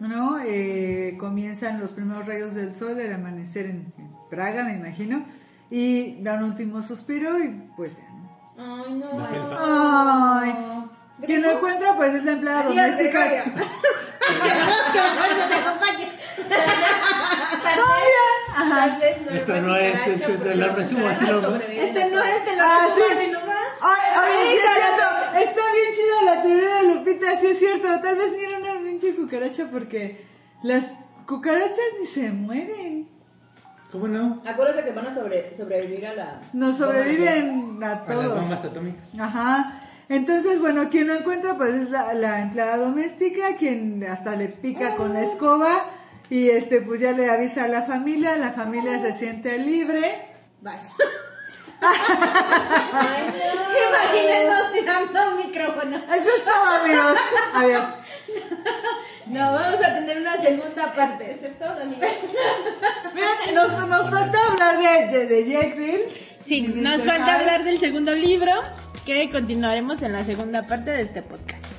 ¿No? Eh, comienzan los primeros rayos del sol, el amanecer en, en Praga, me imagino. Y da un último suspiro y pues ya. ¿no? Ay, no. Ay. Quien lo encuentra, pues es la empleada Adiós, doméstica. Gregorio. <laughs> Tal vez no Esto era no es, cucaracha, es que lo las resumo así, ¿no? Este a no es de que es cierto. Está bien chida la teoría de Lupita, sí es cierto. Tal vez ni era una pinche cucaracha porque las cucarachas ni se mueren. ¿Cómo no? Acuérdate que van a sobre, sobrevivir a la. No sobreviven a Para las todos. bombas atómicas. Ajá. Entonces, bueno, quien lo encuentra pues es la, la empleada doméstica, quien hasta le pica con la escoba y este pues ya le avisa a la familia, la familia se siente libre. Bye. Imagínennos <laughs> tirando un micrófono. Eso es todo, amigos. Adiós. <laughs> No, vamos a tener una segunda parte. Eso es todo, amigos. <laughs> Fíjate, nos, nos falta hablar de, de, de Jekyll. Sí, nos Mr. falta hablar del segundo libro que continuaremos en la segunda parte de este podcast.